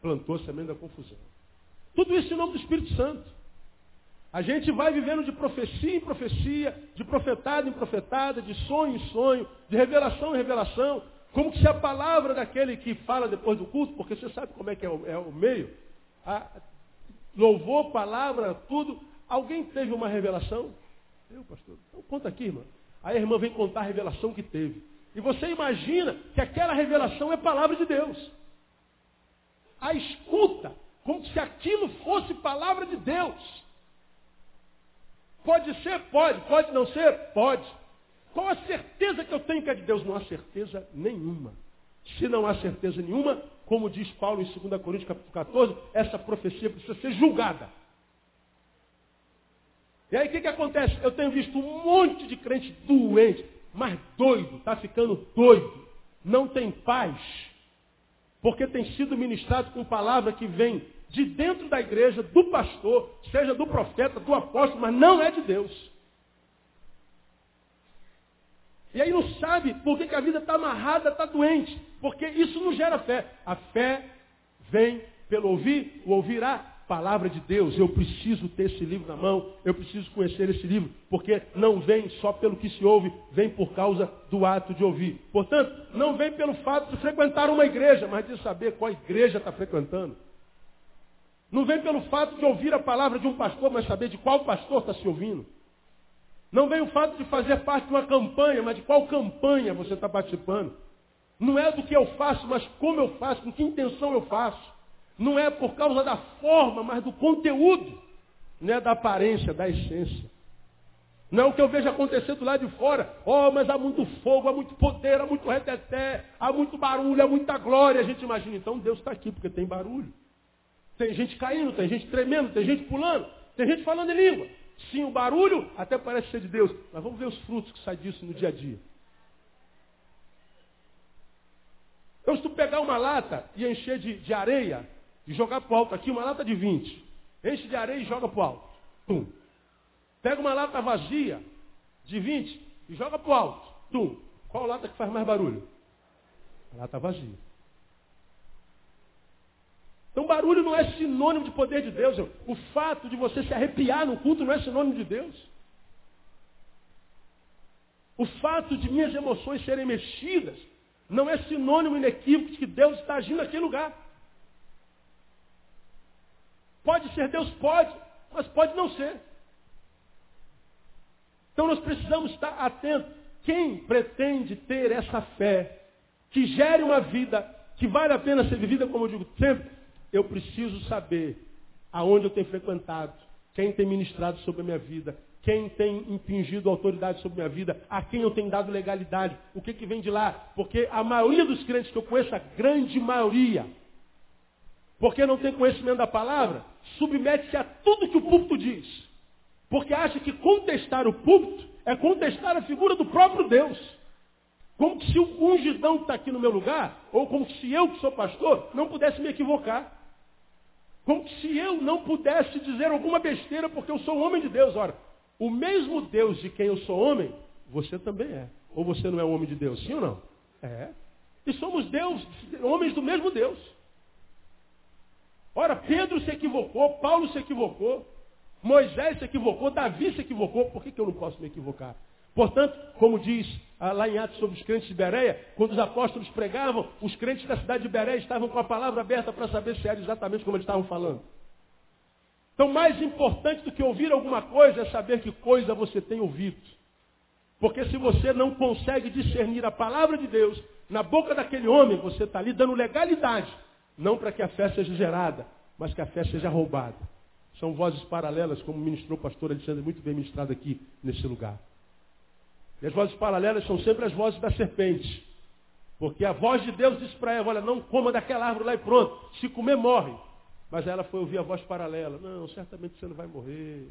Plantou a semente da confusão. Tudo isso em nome do Espírito Santo. A gente vai vivendo de profecia em profecia, de profetada em profetada, de sonho em sonho, de revelação em revelação, como se a palavra daquele que fala depois do culto, porque você sabe como é que é o, é o meio, a, louvor, palavra, tudo. Alguém teve uma revelação? Eu, pastor. Então conta aqui, irmã. Aí a irmã vem contar a revelação que teve. E você imagina que aquela revelação é palavra de Deus. A escuta, como se aquilo fosse palavra de Deus. Pode ser? Pode. Pode não ser? Pode. Qual a certeza que eu tenho que é de Deus? Não há certeza nenhuma. Se não há certeza nenhuma, como diz Paulo em 2 Coríntios capítulo 14, essa profecia precisa ser julgada. E aí o que, que acontece? Eu tenho visto um monte de crente doente, mas doido, está ficando doido, não tem paz, porque tem sido ministrado com palavra que vem de dentro da igreja, do pastor, seja do profeta, do apóstolo, mas não é de Deus. E aí não sabe por que, que a vida está amarrada, está doente. Porque isso não gera fé. A fé vem pelo ouvir, o ouvirá palavra de Deus. Eu preciso ter esse livro na mão, eu preciso conhecer esse livro, porque não vem só pelo que se ouve, vem por causa do ato de ouvir. Portanto, não vem pelo fato de frequentar uma igreja, mas de saber qual igreja está frequentando. Não vem pelo fato de ouvir a palavra de um pastor, mas saber de qual pastor está se ouvindo. Não vem o fato de fazer parte de uma campanha, mas de qual campanha você está participando. Não é do que eu faço, mas como eu faço, com que intenção eu faço. Não é por causa da forma, mas do conteúdo. Não é da aparência, da essência. Não é o que eu vejo acontecer do lado de fora. Oh, mas há muito fogo, há muito poder, há muito reteté, há muito barulho, há muita glória. A gente imagina, então Deus está aqui, porque tem barulho. Tem gente caindo, tem gente tremendo, tem gente pulando, tem gente falando em língua. Sim, o barulho até parece ser de Deus, mas vamos ver os frutos que saem disso no dia a dia. Então, se tu pegar uma lata e encher de, de areia, e jogar para alto aqui, uma lata de 20. Enche de areia e joga para alto. Tum. Pega uma lata vazia de 20 e joga para alto. Tum. Qual lata que faz mais barulho? A lata vazia. Então barulho não é sinônimo de poder de Deus. O fato de você se arrepiar no culto não é sinônimo de Deus. O fato de minhas emoções serem mexidas não é sinônimo inequívoco de que Deus está agindo naquele lugar. Pode ser Deus? Pode, mas pode não ser. Então nós precisamos estar atentos. Quem pretende ter essa fé, que gere uma vida que vale a pena ser vivida, como eu digo sempre, eu preciso saber aonde eu tenho frequentado, quem tem ministrado sobre a minha vida, quem tem impingido autoridade sobre a minha vida, a quem eu tenho dado legalidade, o que, que vem de lá. Porque a maioria dos crentes que eu conheço, a grande maioria, porque não tem conhecimento da palavra, submete-se a tudo que o púlpito diz. Porque acha que contestar o púlpito é contestar a figura do próprio Deus. Como se o ungidão que está aqui no meu lugar, ou como se eu que sou pastor, não pudesse me equivocar. Como se eu não pudesse dizer alguma besteira porque eu sou um homem de Deus. Ora, o mesmo Deus de quem eu sou homem, você também é. Ou você não é um homem de Deus, sim ou não? É. E somos Deus, homens do mesmo Deus. Ora, Pedro se equivocou, Paulo se equivocou, Moisés se equivocou, Davi se equivocou, por que, que eu não posso me equivocar? Portanto, como diz lá em Atos sobre os crentes de Bereia, quando os apóstolos pregavam, os crentes da cidade de Bereia estavam com a palavra aberta para saber se era exatamente como eles estavam falando. Então, mais importante do que ouvir alguma coisa é saber que coisa você tem ouvido. Porque se você não consegue discernir a palavra de Deus na boca daquele homem, você está ali dando legalidade não para que a fé seja gerada, mas que a fé seja roubada. São vozes paralelas, como ministrou o pastor Alexandre, muito bem ministrado aqui nesse lugar. E as vozes paralelas são sempre as vozes da serpente. Porque a voz de Deus disse para ela, olha, não coma daquela árvore lá e pronto. Se comer, morre. Mas ela foi ouvir a voz paralela. Não, certamente você não vai morrer.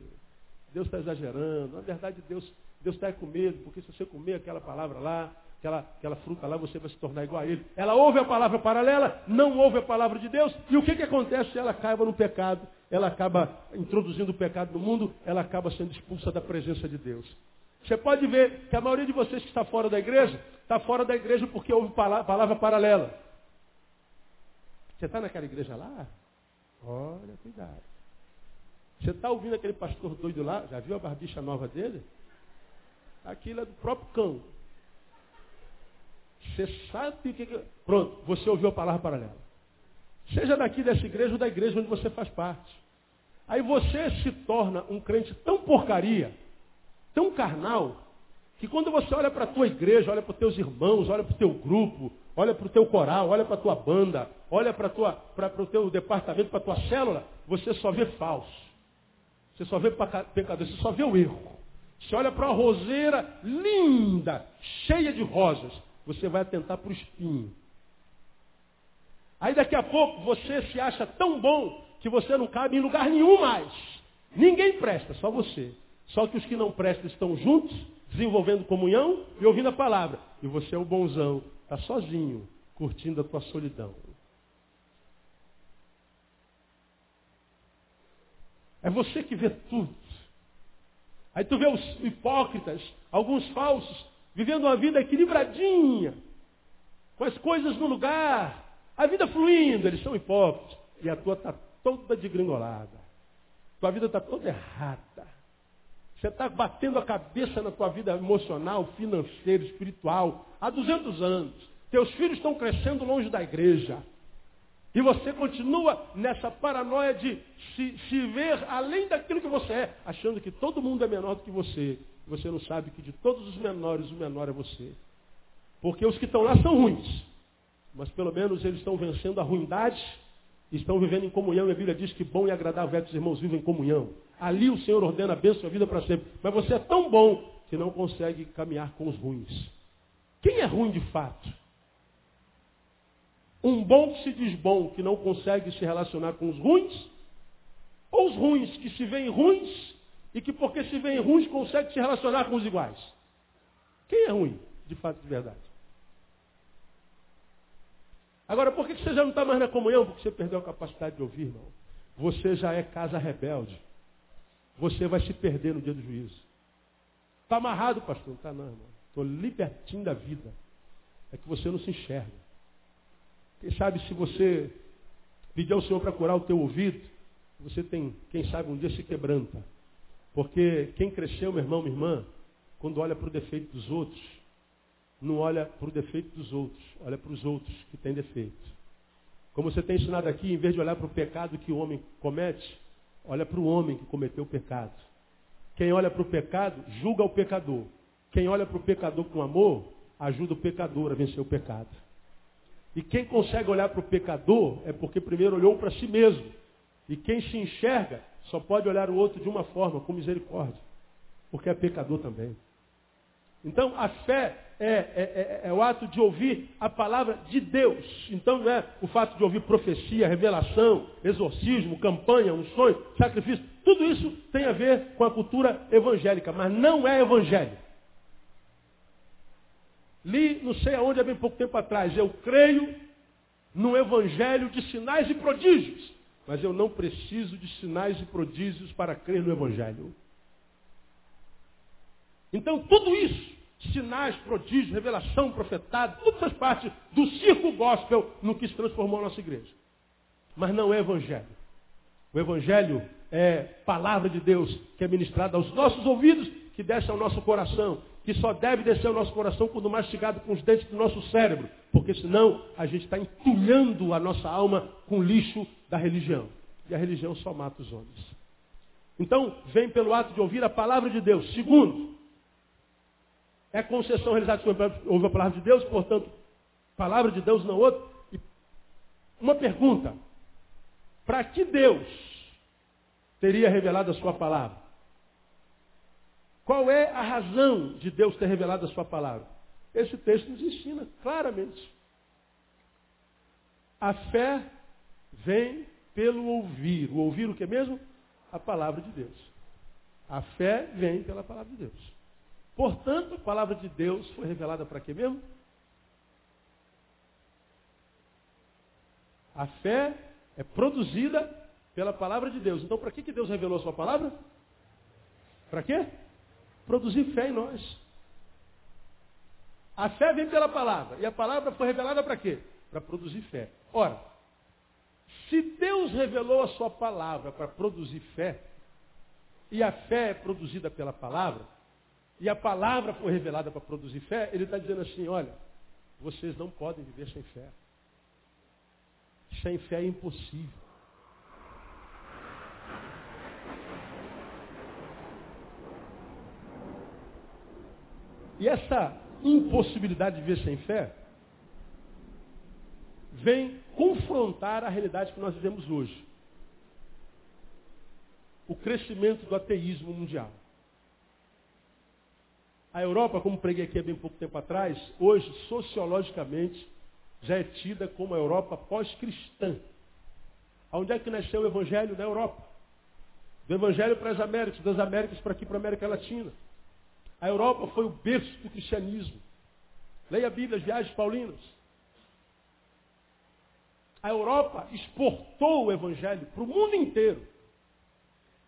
Deus está exagerando. Na verdade, Deus Deus está com medo, porque se você comer aquela palavra lá, aquela, aquela fruta lá, você vai se tornar igual a ele. Ela ouve a palavra paralela, não ouve a palavra de Deus, e o que, que acontece ela acaba no pecado? Ela acaba introduzindo o pecado no mundo, ela acaba sendo expulsa da presença de Deus. Você pode ver que a maioria de vocês que está fora da igreja, está fora da igreja porque houve palavra, paralela. Você está naquela igreja lá? Olha, cuidado. Você está ouvindo aquele pastor doido lá? Já viu a barbicha nova dele? Aquilo é do próprio cão. Você sabe o que. Pronto, você ouviu a palavra paralela. Seja daqui dessa igreja ou da igreja onde você faz parte. Aí você se torna um crente tão porcaria, tão carnal, que quando você olha para a tua igreja, olha para os teus irmãos, olha para o teu grupo, olha para o teu coral, olha para a tua banda, olha para o teu departamento, para a tua célula, você só vê falso. Você só vê pecador, você só vê o erro. Você olha para uma roseira linda, cheia de rosas, você vai atentar para o espinho. Aí daqui a pouco você se acha tão bom que você não cabe em lugar nenhum mais. Ninguém presta, só você. Só que os que não prestam estão juntos, desenvolvendo comunhão e ouvindo a palavra. E você é o bonzão, está sozinho, curtindo a tua solidão. É você que vê tudo. Aí tu vê os hipócritas, alguns falsos, vivendo uma vida equilibradinha, com as coisas no lugar, a vida fluindo, eles são hipócritas. E a tua está toda degringolada. Tua vida está toda errada. Você está batendo a cabeça na tua vida emocional, financeira, espiritual, há 200 anos. Teus filhos estão crescendo longe da igreja. E você continua nessa paranoia de se, se, ver além daquilo que você é, achando que todo mundo é menor do que você. Você não sabe que de todos os menores, o menor é você. Porque os que estão lá são ruins mas pelo menos eles estão vencendo a ruindade estão vivendo em comunhão. E a Bíblia diz que bom e agradável é que os irmãos vivem em comunhão. Ali o Senhor ordena a bênção a vida para sempre. Mas você é tão bom que não consegue caminhar com os ruins. Quem é ruim de fato? Um bom que se diz bom, que não consegue se relacionar com os ruins? Ou os ruins que se veem ruins e que porque se veem ruins consegue se relacionar com os iguais? Quem é ruim, de fato, de verdade? Agora, por que você já não está mais na comunhão? Porque você perdeu a capacidade de ouvir, irmão. Você já é casa rebelde. Você vai se perder no dia do juízo. Está amarrado, pastor? Não está não, irmão. Estou libertinho da vida. É que você não se enxerga. Quem sabe se você pedir ao Senhor para curar o teu ouvido, você tem, quem sabe, um dia se quebranta. Porque quem cresceu, meu irmão, minha irmã, quando olha para o defeito dos outros, não olha para o defeito dos outros, olha para os outros que têm defeito. Como você tem ensinado aqui, em vez de olhar para o pecado que o homem comete, olha para o homem que cometeu o pecado. Quem olha para o pecado, julga o pecador. Quem olha para o pecador com amor, ajuda o pecador a vencer o pecado. E quem consegue olhar para o pecador é porque primeiro olhou para si mesmo. E quem se enxerga só pode olhar o outro de uma forma, com misericórdia. Porque é pecador também. Então a fé é, é, é, é, o ato de ouvir a palavra de Deus. Então não é o fato de ouvir profecia, revelação, exorcismo, campanha, sonho, sacrifício. Tudo isso tem a ver com a cultura evangélica, mas não é evangelho. Li, não sei aonde, há bem pouco tempo atrás, eu creio no evangelho de sinais e prodígios, mas eu não preciso de sinais e prodígios para crer no evangelho. Então tudo isso sinais, prodígios, revelação, profetado, tudo faz parte do circo gospel no que se transformou a nossa igreja. Mas não é evangelho. O evangelho é palavra de Deus que é ministrada aos nossos ouvidos, que desce ao nosso coração, que só deve descer ao nosso coração quando mastigado com os dentes do nosso cérebro, porque senão a gente está entulhando a nossa alma com o lixo da religião. E a religião só mata os homens. Então, vem pelo ato de ouvir a palavra de Deus. Segundo, é concessão realizada ouve a palavra de Deus, portanto, palavra de Deus não outra. Uma pergunta: para que Deus teria revelado a sua palavra? Qual é a razão de Deus ter revelado a sua palavra? Esse texto nos ensina claramente. A fé vem pelo ouvir. O ouvir o que mesmo? A palavra de Deus. A fé vem pela palavra de Deus. Portanto, a palavra de Deus foi revelada para quê mesmo? A fé é produzida pela palavra de Deus. Então, para que, que Deus revelou a sua palavra? Para quê? produzir fé em nós. A fé vem pela palavra. E a palavra foi revelada para quê? Para produzir fé. Ora, se Deus revelou a sua palavra para produzir fé, e a fé é produzida pela palavra, e a palavra foi revelada para produzir fé, ele está dizendo assim, olha, vocês não podem viver sem fé. Sem fé é impossível. E essa impossibilidade de viver sem fé vem confrontar a realidade que nós vivemos hoje. O crescimento do ateísmo mundial. A Europa, como preguei aqui há bem pouco tempo atrás, hoje, sociologicamente, já é tida como a Europa pós-cristã. Onde é que nasceu o Evangelho? Na Europa. Do Evangelho para as Américas, das Américas para aqui, para a América Latina. A Europa foi o berço do cristianismo. Leia a Bíblia, as viagens paulinas. A Europa exportou o Evangelho para o mundo inteiro.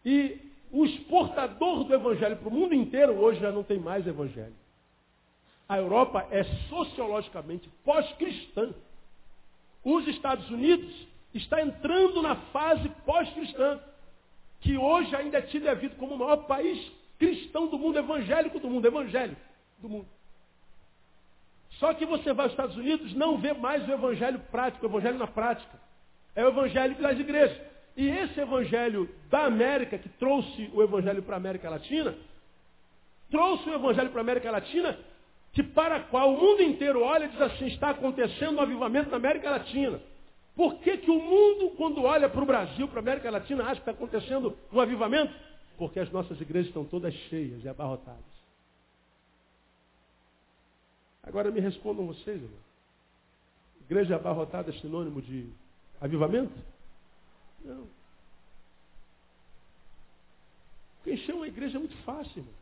E o exportador do Evangelho para o mundo inteiro hoje já não tem mais Evangelho. A Europa é sociologicamente pós-cristã. Os Estados Unidos está entrando na fase pós-cristã, que hoje ainda é tido e é visto como o maior país cristão do mundo, evangélico do mundo, evangélico do mundo. Só que você vai aos Estados Unidos, não vê mais o evangelho prático, o evangelho na prática. É o evangelho das igrejas. E esse evangelho da América, que trouxe o evangelho para a América Latina, trouxe o evangelho para a América Latina, que para a qual o mundo inteiro olha e diz assim, está acontecendo um avivamento na América Latina. Por que, que o mundo, quando olha para o Brasil, para a América Latina, acha que está acontecendo um avivamento? Porque as nossas igrejas estão todas cheias e abarrotadas. Agora me respondam vocês, irmão. Igreja abarrotada é sinônimo de avivamento? Não. Encher uma igreja é muito fácil, irmão.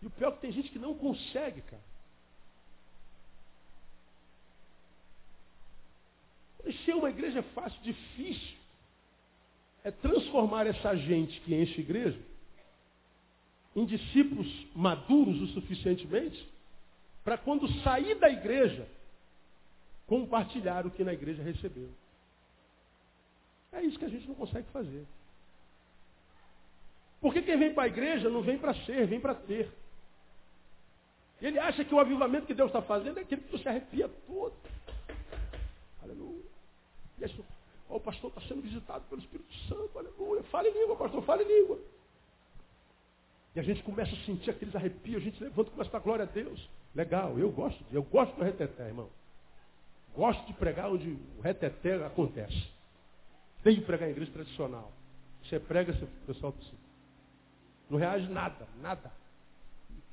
E o pior é que tem gente que não consegue, cara. Encher uma igreja é fácil, difícil é transformar essa gente que enche a igreja em discípulos maduros o suficientemente para quando sair da igreja compartilhar o que na igreja recebeu. É isso que a gente não consegue fazer. Porque quem vem para a igreja não vem para ser, vem para ter. Ele acha que o avivamento que Deus está fazendo é aquele que você arrepia todo. Aleluia. Oh, o pastor está sendo visitado pelo Espírito Santo, aleluia. Fale língua, pastor, fale língua. E a gente começa a sentir aqueles arrepios, a gente levanta e começa a dar glória a Deus. Legal, eu gosto, eu gosto do reteté, irmão. Gosto de pregar onde o reteté acontece. Tem que pregar em igreja tradicional. Você prega, o pessoal não reage nada, nada.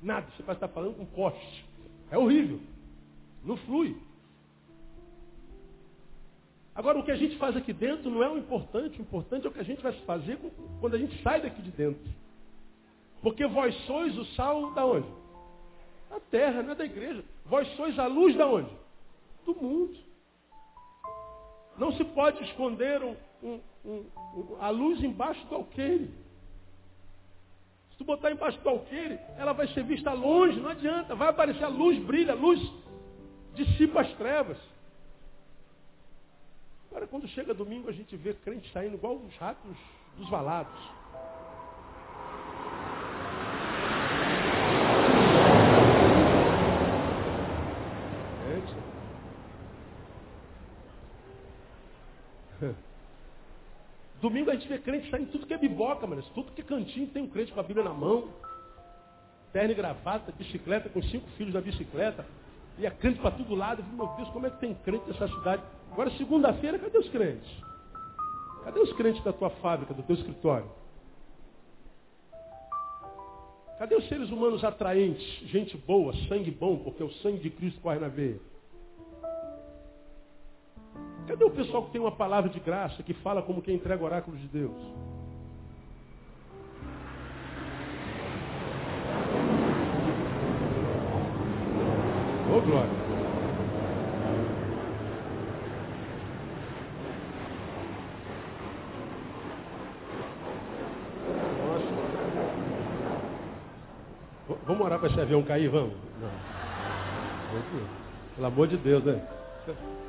Nada. Você vai estar falando com poste. É horrível. Não flui. Agora, o que a gente faz aqui dentro não é o importante. O importante é o que a gente vai fazer quando a gente sai daqui de dentro. Porque vós sois o sal da onde? Da terra, não é da igreja. Vós sois a luz da onde? Do mundo. Não se pode esconder um, um, um, a luz embaixo do alqueire. Se tu botar embaixo do alqueire, ela vai ser vista longe, não adianta. Vai aparecer a luz, brilha, a luz dissipa as trevas. Agora, quando chega domingo, a gente vê crente saindo igual os ratos dos valados. Domingo a gente vê crente saindo tudo que é biboca, mano. Tudo que é cantinho tem um crente com a Bíblia na mão. Terno e gravata, bicicleta, com cinco filhos na bicicleta. E é crente para todo lado. Meu Deus, como é que tem crente nessa cidade? Agora, segunda-feira, cadê os crentes? Cadê os crentes da tua fábrica, do teu escritório? Cadê os seres humanos atraentes, gente boa, sangue bom, porque o sangue de Cristo corre na veia? Cadê o pessoal que tem uma palavra de graça, que fala como quem entrega oráculos de Deus? Ô oh, glória. Nossa. Vamos orar para esse avião cair, vamos? Não. Pelo amor de Deus, né?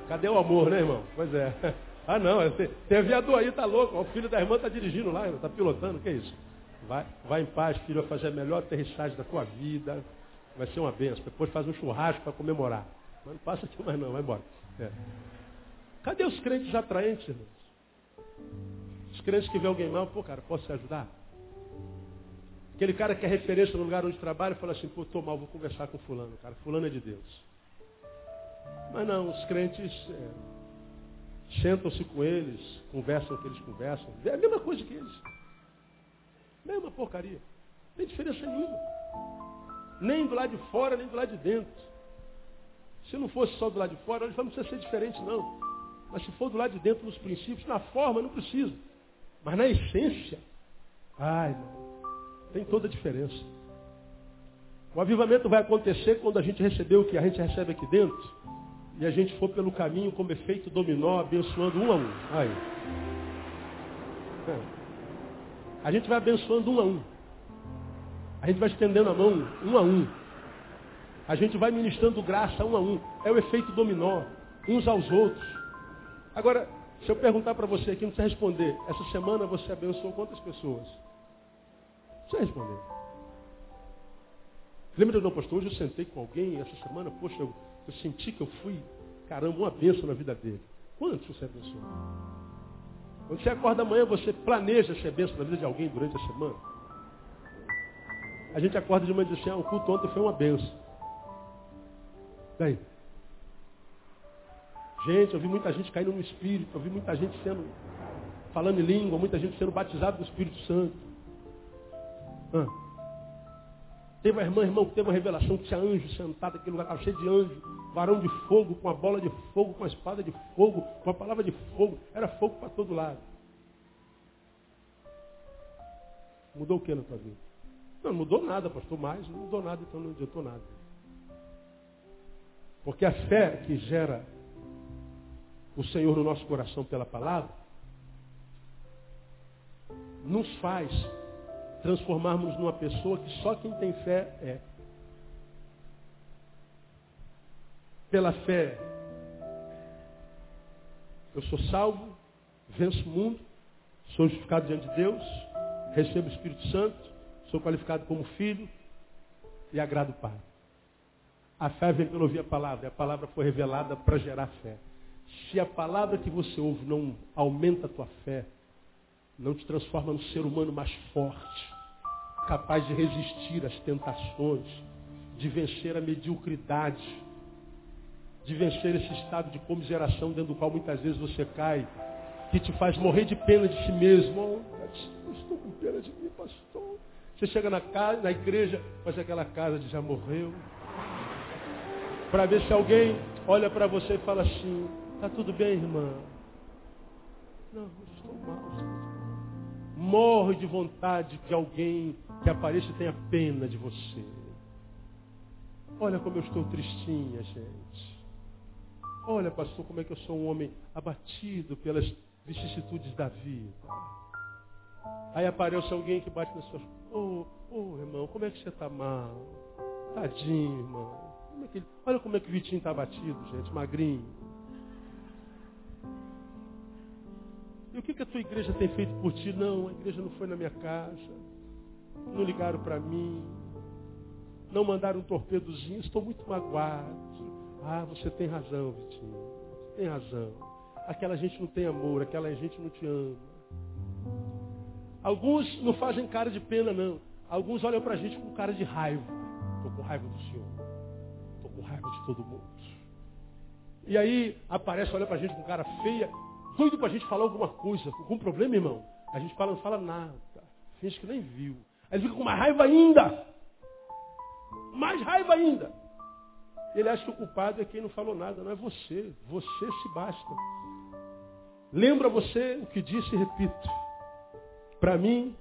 Cadê o amor, né, irmão? Pois é. Ah, não, tem aviador aí, tá louco. O filho da irmã tá dirigindo lá, tá pilotando, que é isso? Vai, vai em paz, filho, vai fazer a melhor aterrissagem da tua vida. Vai ser uma benção. Depois faz um churrasco para comemorar. Mas não passa aqui mais não, vai embora. É. Cadê os crentes atraentes, irmãos? Os crentes que vê alguém mal, pô, cara, posso te ajudar? Aquele cara que é referência no lugar onde trabalha fala assim, pô, tô mal, vou conversar com fulano, cara. Fulano é de Deus. Mas não, os crentes é, sentam-se com eles, conversam o que eles conversam. É a mesma coisa que eles. Mesma porcaria. Não tem diferença nenhuma. Nem do lado de fora, nem do lado de dentro. Se não fosse só do lado de fora, não precisa ser diferente, não. Mas se for do lado de dentro, nos princípios, na forma, não precisa. Mas na essência, ai, tem toda a diferença. O avivamento vai acontecer quando a gente receber o que a gente recebe aqui dentro e a gente for pelo caminho como efeito dominó, abençoando um a um. Aí. É. A gente vai abençoando um a um. A gente vai estendendo a mão um a um. A gente vai ministrando graça um a um. É o efeito dominó, uns aos outros. Agora, se eu perguntar para você aqui, não precisa responder. Essa semana você abençoou quantas pessoas? Não precisa responder. Lembra do não pastor? Hoje eu sentei com alguém essa semana, poxa, eu, eu senti que eu fui, caramba, uma bênção na vida dele. Quantos você abençoou? Quando você acorda amanhã, você planeja ser bênção na vida de alguém durante a semana? A gente acorda de manhã e diz assim, ah, o culto ontem foi uma bênção. Daí? Gente, eu vi muita gente caindo no Espírito, eu vi muita gente sendo, falando em língua, muita gente sendo batizada no Espírito Santo. Ah. Teve uma irmã, irmão, que teve uma revelação que tinha anjo sentado aqui no lugar, cheio de anjo, varão de fogo, com a bola de fogo, com a espada de fogo, com a palavra de fogo. Era fogo para todo lado. Mudou o que na tua vida? Não, mudou nada, pastor, mais, não mudou nada, então não adiantou nada. Porque a fé que gera o Senhor no nosso coração pela palavra, nos faz transformarmos numa pessoa que só quem tem fé é. Pela fé, eu sou salvo, venço o mundo, sou justificado diante de Deus, recebo o Espírito Santo, sou qualificado como filho e agrado o Pai. A fé vem pelo ouvir a palavra, e a palavra foi revelada para gerar fé. Se a palavra que você ouve não aumenta a tua fé, não te transforma no ser humano mais forte, capaz de resistir às tentações, de vencer a mediocridade, de vencer esse estado de comiseração dentro do qual muitas vezes você cai, que te faz morrer de pena de si mesmo. Oh, estou com pena de mim, pastor. Você chega na casa, na igreja, faz aquela casa de já morreu. Para ver se alguém olha para você e fala assim, Está tudo bem, irmã? Não, estou mal. Morre de vontade que alguém que apareça tenha pena de você. Olha como eu estou tristinha, gente. Olha, pastor, como é que eu sou um homem abatido pelas vicissitudes da vida. Aí aparece alguém que bate nas suas. Ô, oh, oh, irmão, como é que você está mal? Tadinho, irmão. Como é que... Olha como é que o Vitinho está abatido, gente, magrinho. E o que, que a tua igreja tem feito por ti? Não, a igreja não foi na minha casa. Não ligaram para mim. Não mandaram um torpedozinho. Estou muito magoado. Ah, você tem razão, Vitinho. Você tem razão. Aquela gente não tem amor, aquela gente não te ama. Alguns não fazem cara de pena, não. Alguns olham para a gente com cara de raiva. Estou com raiva do Senhor. Estou com raiva de todo mundo. E aí aparece, olha para a gente com cara feia doido para a gente falar alguma coisa. Com problema, irmão? A gente fala, não fala nada. Finge que nem viu. Aí fica com mais raiva ainda. Mais raiva ainda. Ele acha que o culpado é quem não falou nada, não é você. Você se basta. Lembra você o que disse e repito. Para mim,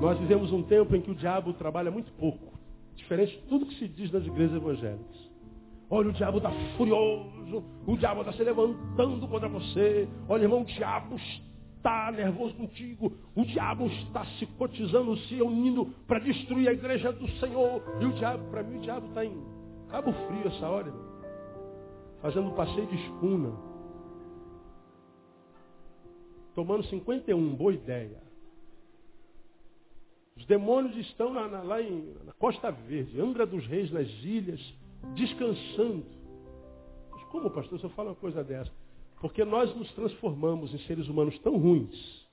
nós vivemos um tempo em que o diabo trabalha muito pouco. Diferente de tudo que se diz nas igrejas evangélicas. Olha, o diabo está furioso. O diabo está se levantando contra você. Olha, irmão, o diabo está nervoso contigo. O diabo está se cotizando, se unindo para destruir a igreja do Senhor. E o diabo, para mim, o diabo está em Cabo Frio essa hora, irmão. Fazendo um passeio de escuna. Tomando 51, boa ideia. Os demônios estão na, na, lá em, na Costa Verde, Angra dos Reis, nas ilhas, descansando. Mas como, pastor, se eu falo uma coisa dessa? Porque nós nos transformamos em seres humanos tão ruins,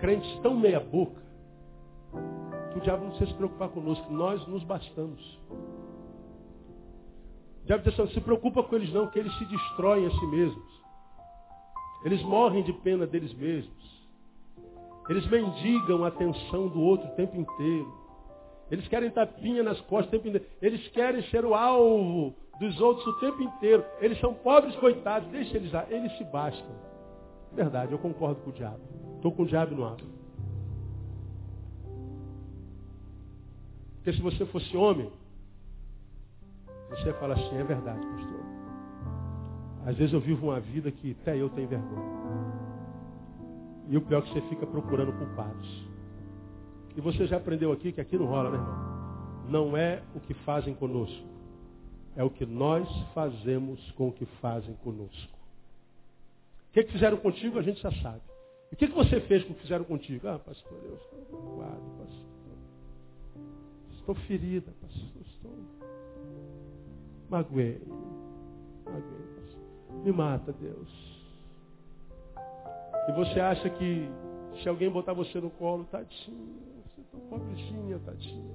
crentes tão meia boca, que o diabo não precisa se preocupar conosco, nós nos bastamos. Diabo diz assim, se preocupa com eles não, que eles se destroem a si mesmos. Eles morrem de pena deles mesmos. Eles mendigam a atenção do outro o tempo inteiro. Eles querem tapinha nas costas o tempo inteiro. Eles querem ser o alvo dos outros o tempo inteiro. Eles são pobres coitados. Deixa eles lá. Eles se bastam. Verdade, eu concordo com o diabo. Estou com o diabo no ar. Porque se você fosse homem, você ia falar assim, é verdade, pastor. Às vezes eu vivo uma vida que até eu tenho vergonha. E o pior é que você fica procurando culpados. E você já aprendeu aqui que aqui não rola, né, irmão? Não é o que fazem conosco. É o que nós fazemos com o que fazem conosco. O que, que fizeram contigo, a gente já sabe. E o que, que você fez com o que fizeram contigo? Ah, pastor, eu estou magoado, pastor. Estou ferida, pastor. Estou... Magoei. Magoei. Me mata, Deus. E você acha que se alguém botar você no colo, tadinha, você está pobrezinha, tadinha,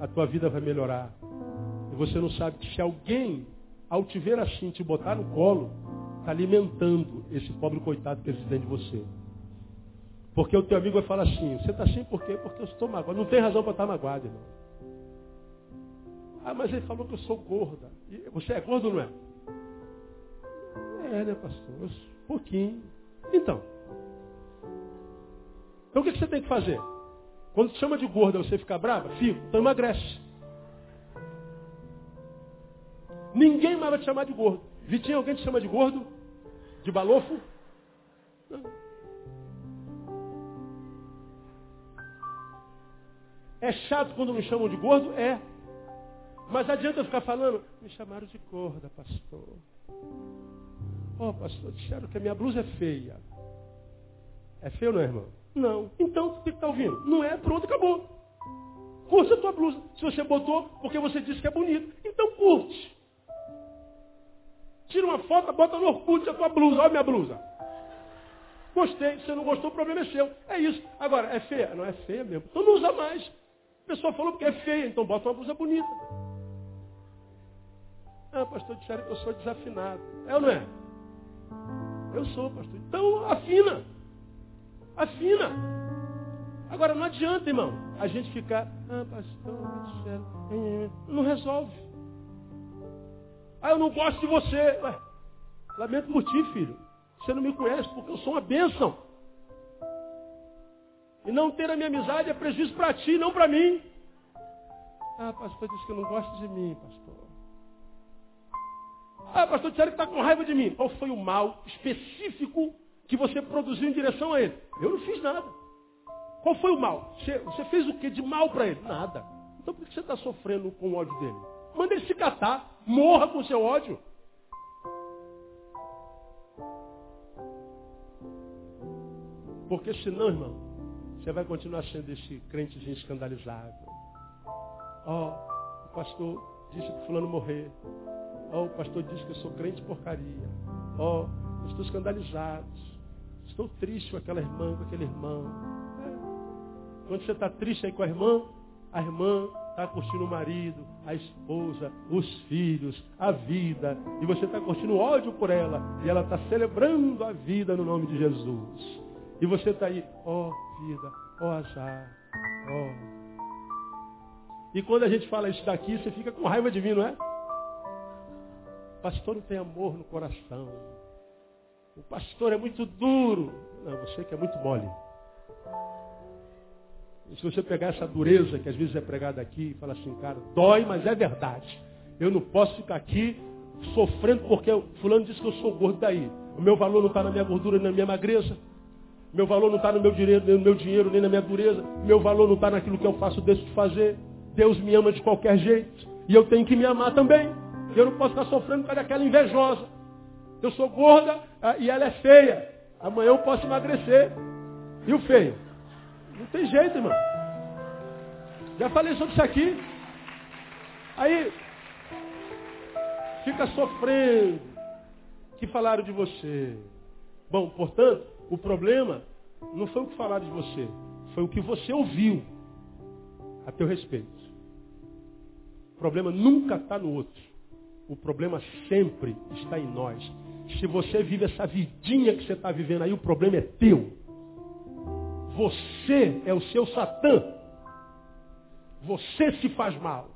a tua vida vai melhorar. E você não sabe que se alguém, ao te ver assim, te botar no colo, está alimentando esse pobre coitado que existe dentro de você. Porque o teu amigo vai falar assim, você está assim por quê? Porque eu estou magoado. Não tem razão para estar magoado, irmão. Ah, mas ele falou que eu sou gorda. E você é gordo ou não é? É, né, pastor? Um pouquinho. Então. Então o que você tem que fazer? Quando te chama de gorda, você fica brava? Fico. Então emagrece. Ninguém mais vai te chamar de gordo. Vitinho, alguém te chama de gordo? De balofo? Não. É chato quando me chamam de gordo? É. Mas adianta eu ficar falando? Me chamaram de gorda, pastor. Oh, pastor, disseram que a minha blusa é feia. É feio não é, irmão? Não. Então, o que está ouvindo? Não é, pronto, acabou. Curte a tua blusa. Se você botou, porque você disse que é bonito. Então curte. Tira uma foto, bota no Orkut a tua blusa. Olha a minha blusa. Gostei. Se você não gostou, o problema é seu. É isso. Agora, é feia? Não é feia mesmo. Então não usa mais. A pessoa falou porque é feia, então bota uma blusa bonita. Ah, pastor, disseram que eu sou desafinado. É ou não é? Eu sou, pastor. Então, afina. Afina. Agora, não adianta, irmão, a gente ficar, ah, pastor, não resolve. Ah, eu não gosto de você. Ué, lamento por ti, filho. Você não me conhece porque eu sou uma bênção. E não ter a minha amizade é prejuízo para ti, não para mim. Ah, pastor disse que não gosta de mim, pastor. Ah, pastor, disseram que está com raiva de mim. Qual foi o mal específico que você produziu em direção a ele? Eu não fiz nada. Qual foi o mal? Você, você fez o que de mal para ele? Nada. Então por que você está sofrendo com o ódio dele? Manda ele se catar. Morra com o seu ódio. Porque senão, irmão, você vai continuar sendo esse crentezinho escandalizado. Ó, oh, o pastor disse que fulano morrer. Oh, o pastor diz que eu sou crente porcaria. Oh, estou escandalizado. Estou triste com aquela irmã, com aquele irmão. É. Quando você está triste aí com a irmã, a irmã está curtindo o marido, a esposa, os filhos, a vida. E você está curtindo ódio por ela. E ela está celebrando a vida no nome de Jesus. E você está aí, ó oh, vida, ó oh, azar, ó. Oh. E quando a gente fala isso daqui, você fica com raiva de mim, não é? Pastor não tem amor no coração. O pastor é muito duro. Não, você que é muito mole. E se você pegar essa dureza que às vezes é pregada aqui e falar assim, cara, dói, mas é verdade. Eu não posso ficar aqui sofrendo porque fulano disse que eu sou gordo daí. O meu valor não está na minha gordura, na minha magreza. Meu valor não está no meu dinheiro, nem no meu dinheiro, nem na minha dureza. Meu valor não está naquilo que eu faço, deixo de fazer. Deus me ama de qualquer jeito. E eu tenho que me amar também. Eu não posso estar sofrendo por causa daquela invejosa. Eu sou gorda ah, e ela é feia. Amanhã eu posso emagrecer. E o feio? Não tem jeito, irmão. Já falei sobre isso aqui. Aí, fica sofrendo que falaram de você. Bom, portanto, o problema não foi o que falaram de você, foi o que você ouviu a teu respeito. O problema nunca está no outro. O problema sempre está em nós. Se você vive essa vidinha que você está vivendo aí, o problema é teu. Você é o seu Satã. Você se faz mal.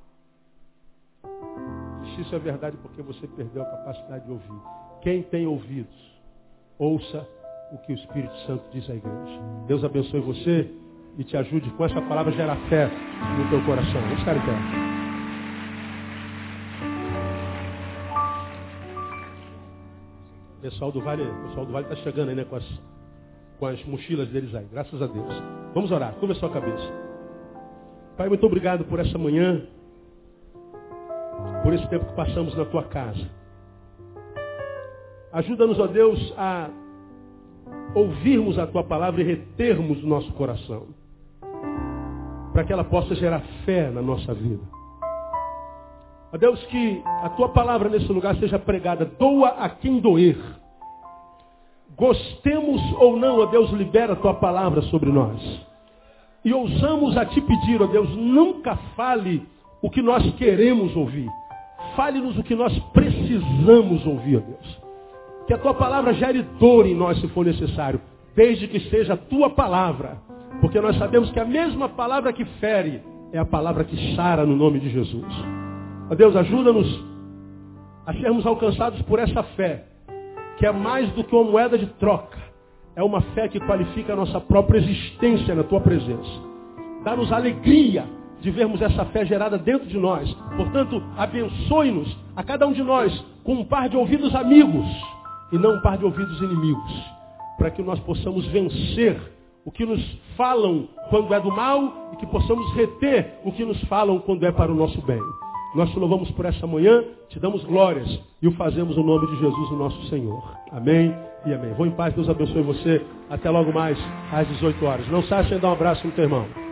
E se isso é verdade, porque você perdeu a capacidade de ouvir. Quem tem ouvidos, ouça o que o Espírito Santo diz à igreja. Deus abençoe você e te ajude com essa palavra gerar fé no teu coração. Vamos ficar em pé. Pessoal do Vale, pessoal do Vale está chegando aí, né, com as, com as mochilas deles aí, graças a Deus. Vamos orar, curva a sua cabeça. Pai, muito obrigado por essa manhã, por esse tempo que passamos na tua casa. Ajuda-nos, ó Deus, a ouvirmos a tua palavra e retermos o nosso coração, para que ela possa gerar fé na nossa vida. Ó Deus, que a tua palavra nesse lugar seja pregada, doa a quem doer. Gostemos ou não, ó Deus, libera a tua palavra sobre nós. E ousamos a te pedir, ó Deus, nunca fale o que nós queremos ouvir. Fale-nos o que nós precisamos ouvir, ó Deus. Que a tua palavra gere dor em nós se for necessário, desde que seja a tua palavra. Porque nós sabemos que a mesma palavra que fere é a palavra que sara no nome de Jesus. Ó Deus, ajuda-nos a sermos alcançados por essa fé que é mais do que uma moeda de troca. É uma fé que qualifica a nossa própria existência na tua presença. Dá-nos alegria de vermos essa fé gerada dentro de nós. Portanto, abençoe-nos a cada um de nós com um par de ouvidos amigos e não um par de ouvidos inimigos, para que nós possamos vencer o que nos falam quando é do mal e que possamos reter o que nos falam quando é para o nosso bem. Nós te louvamos por essa manhã, te damos glórias e o fazemos no nome de Jesus, o nosso Senhor. Amém e amém. Vou em paz, Deus abençoe você. Até logo mais, às 18 horas. Não saia sem dar um abraço no teu irmão.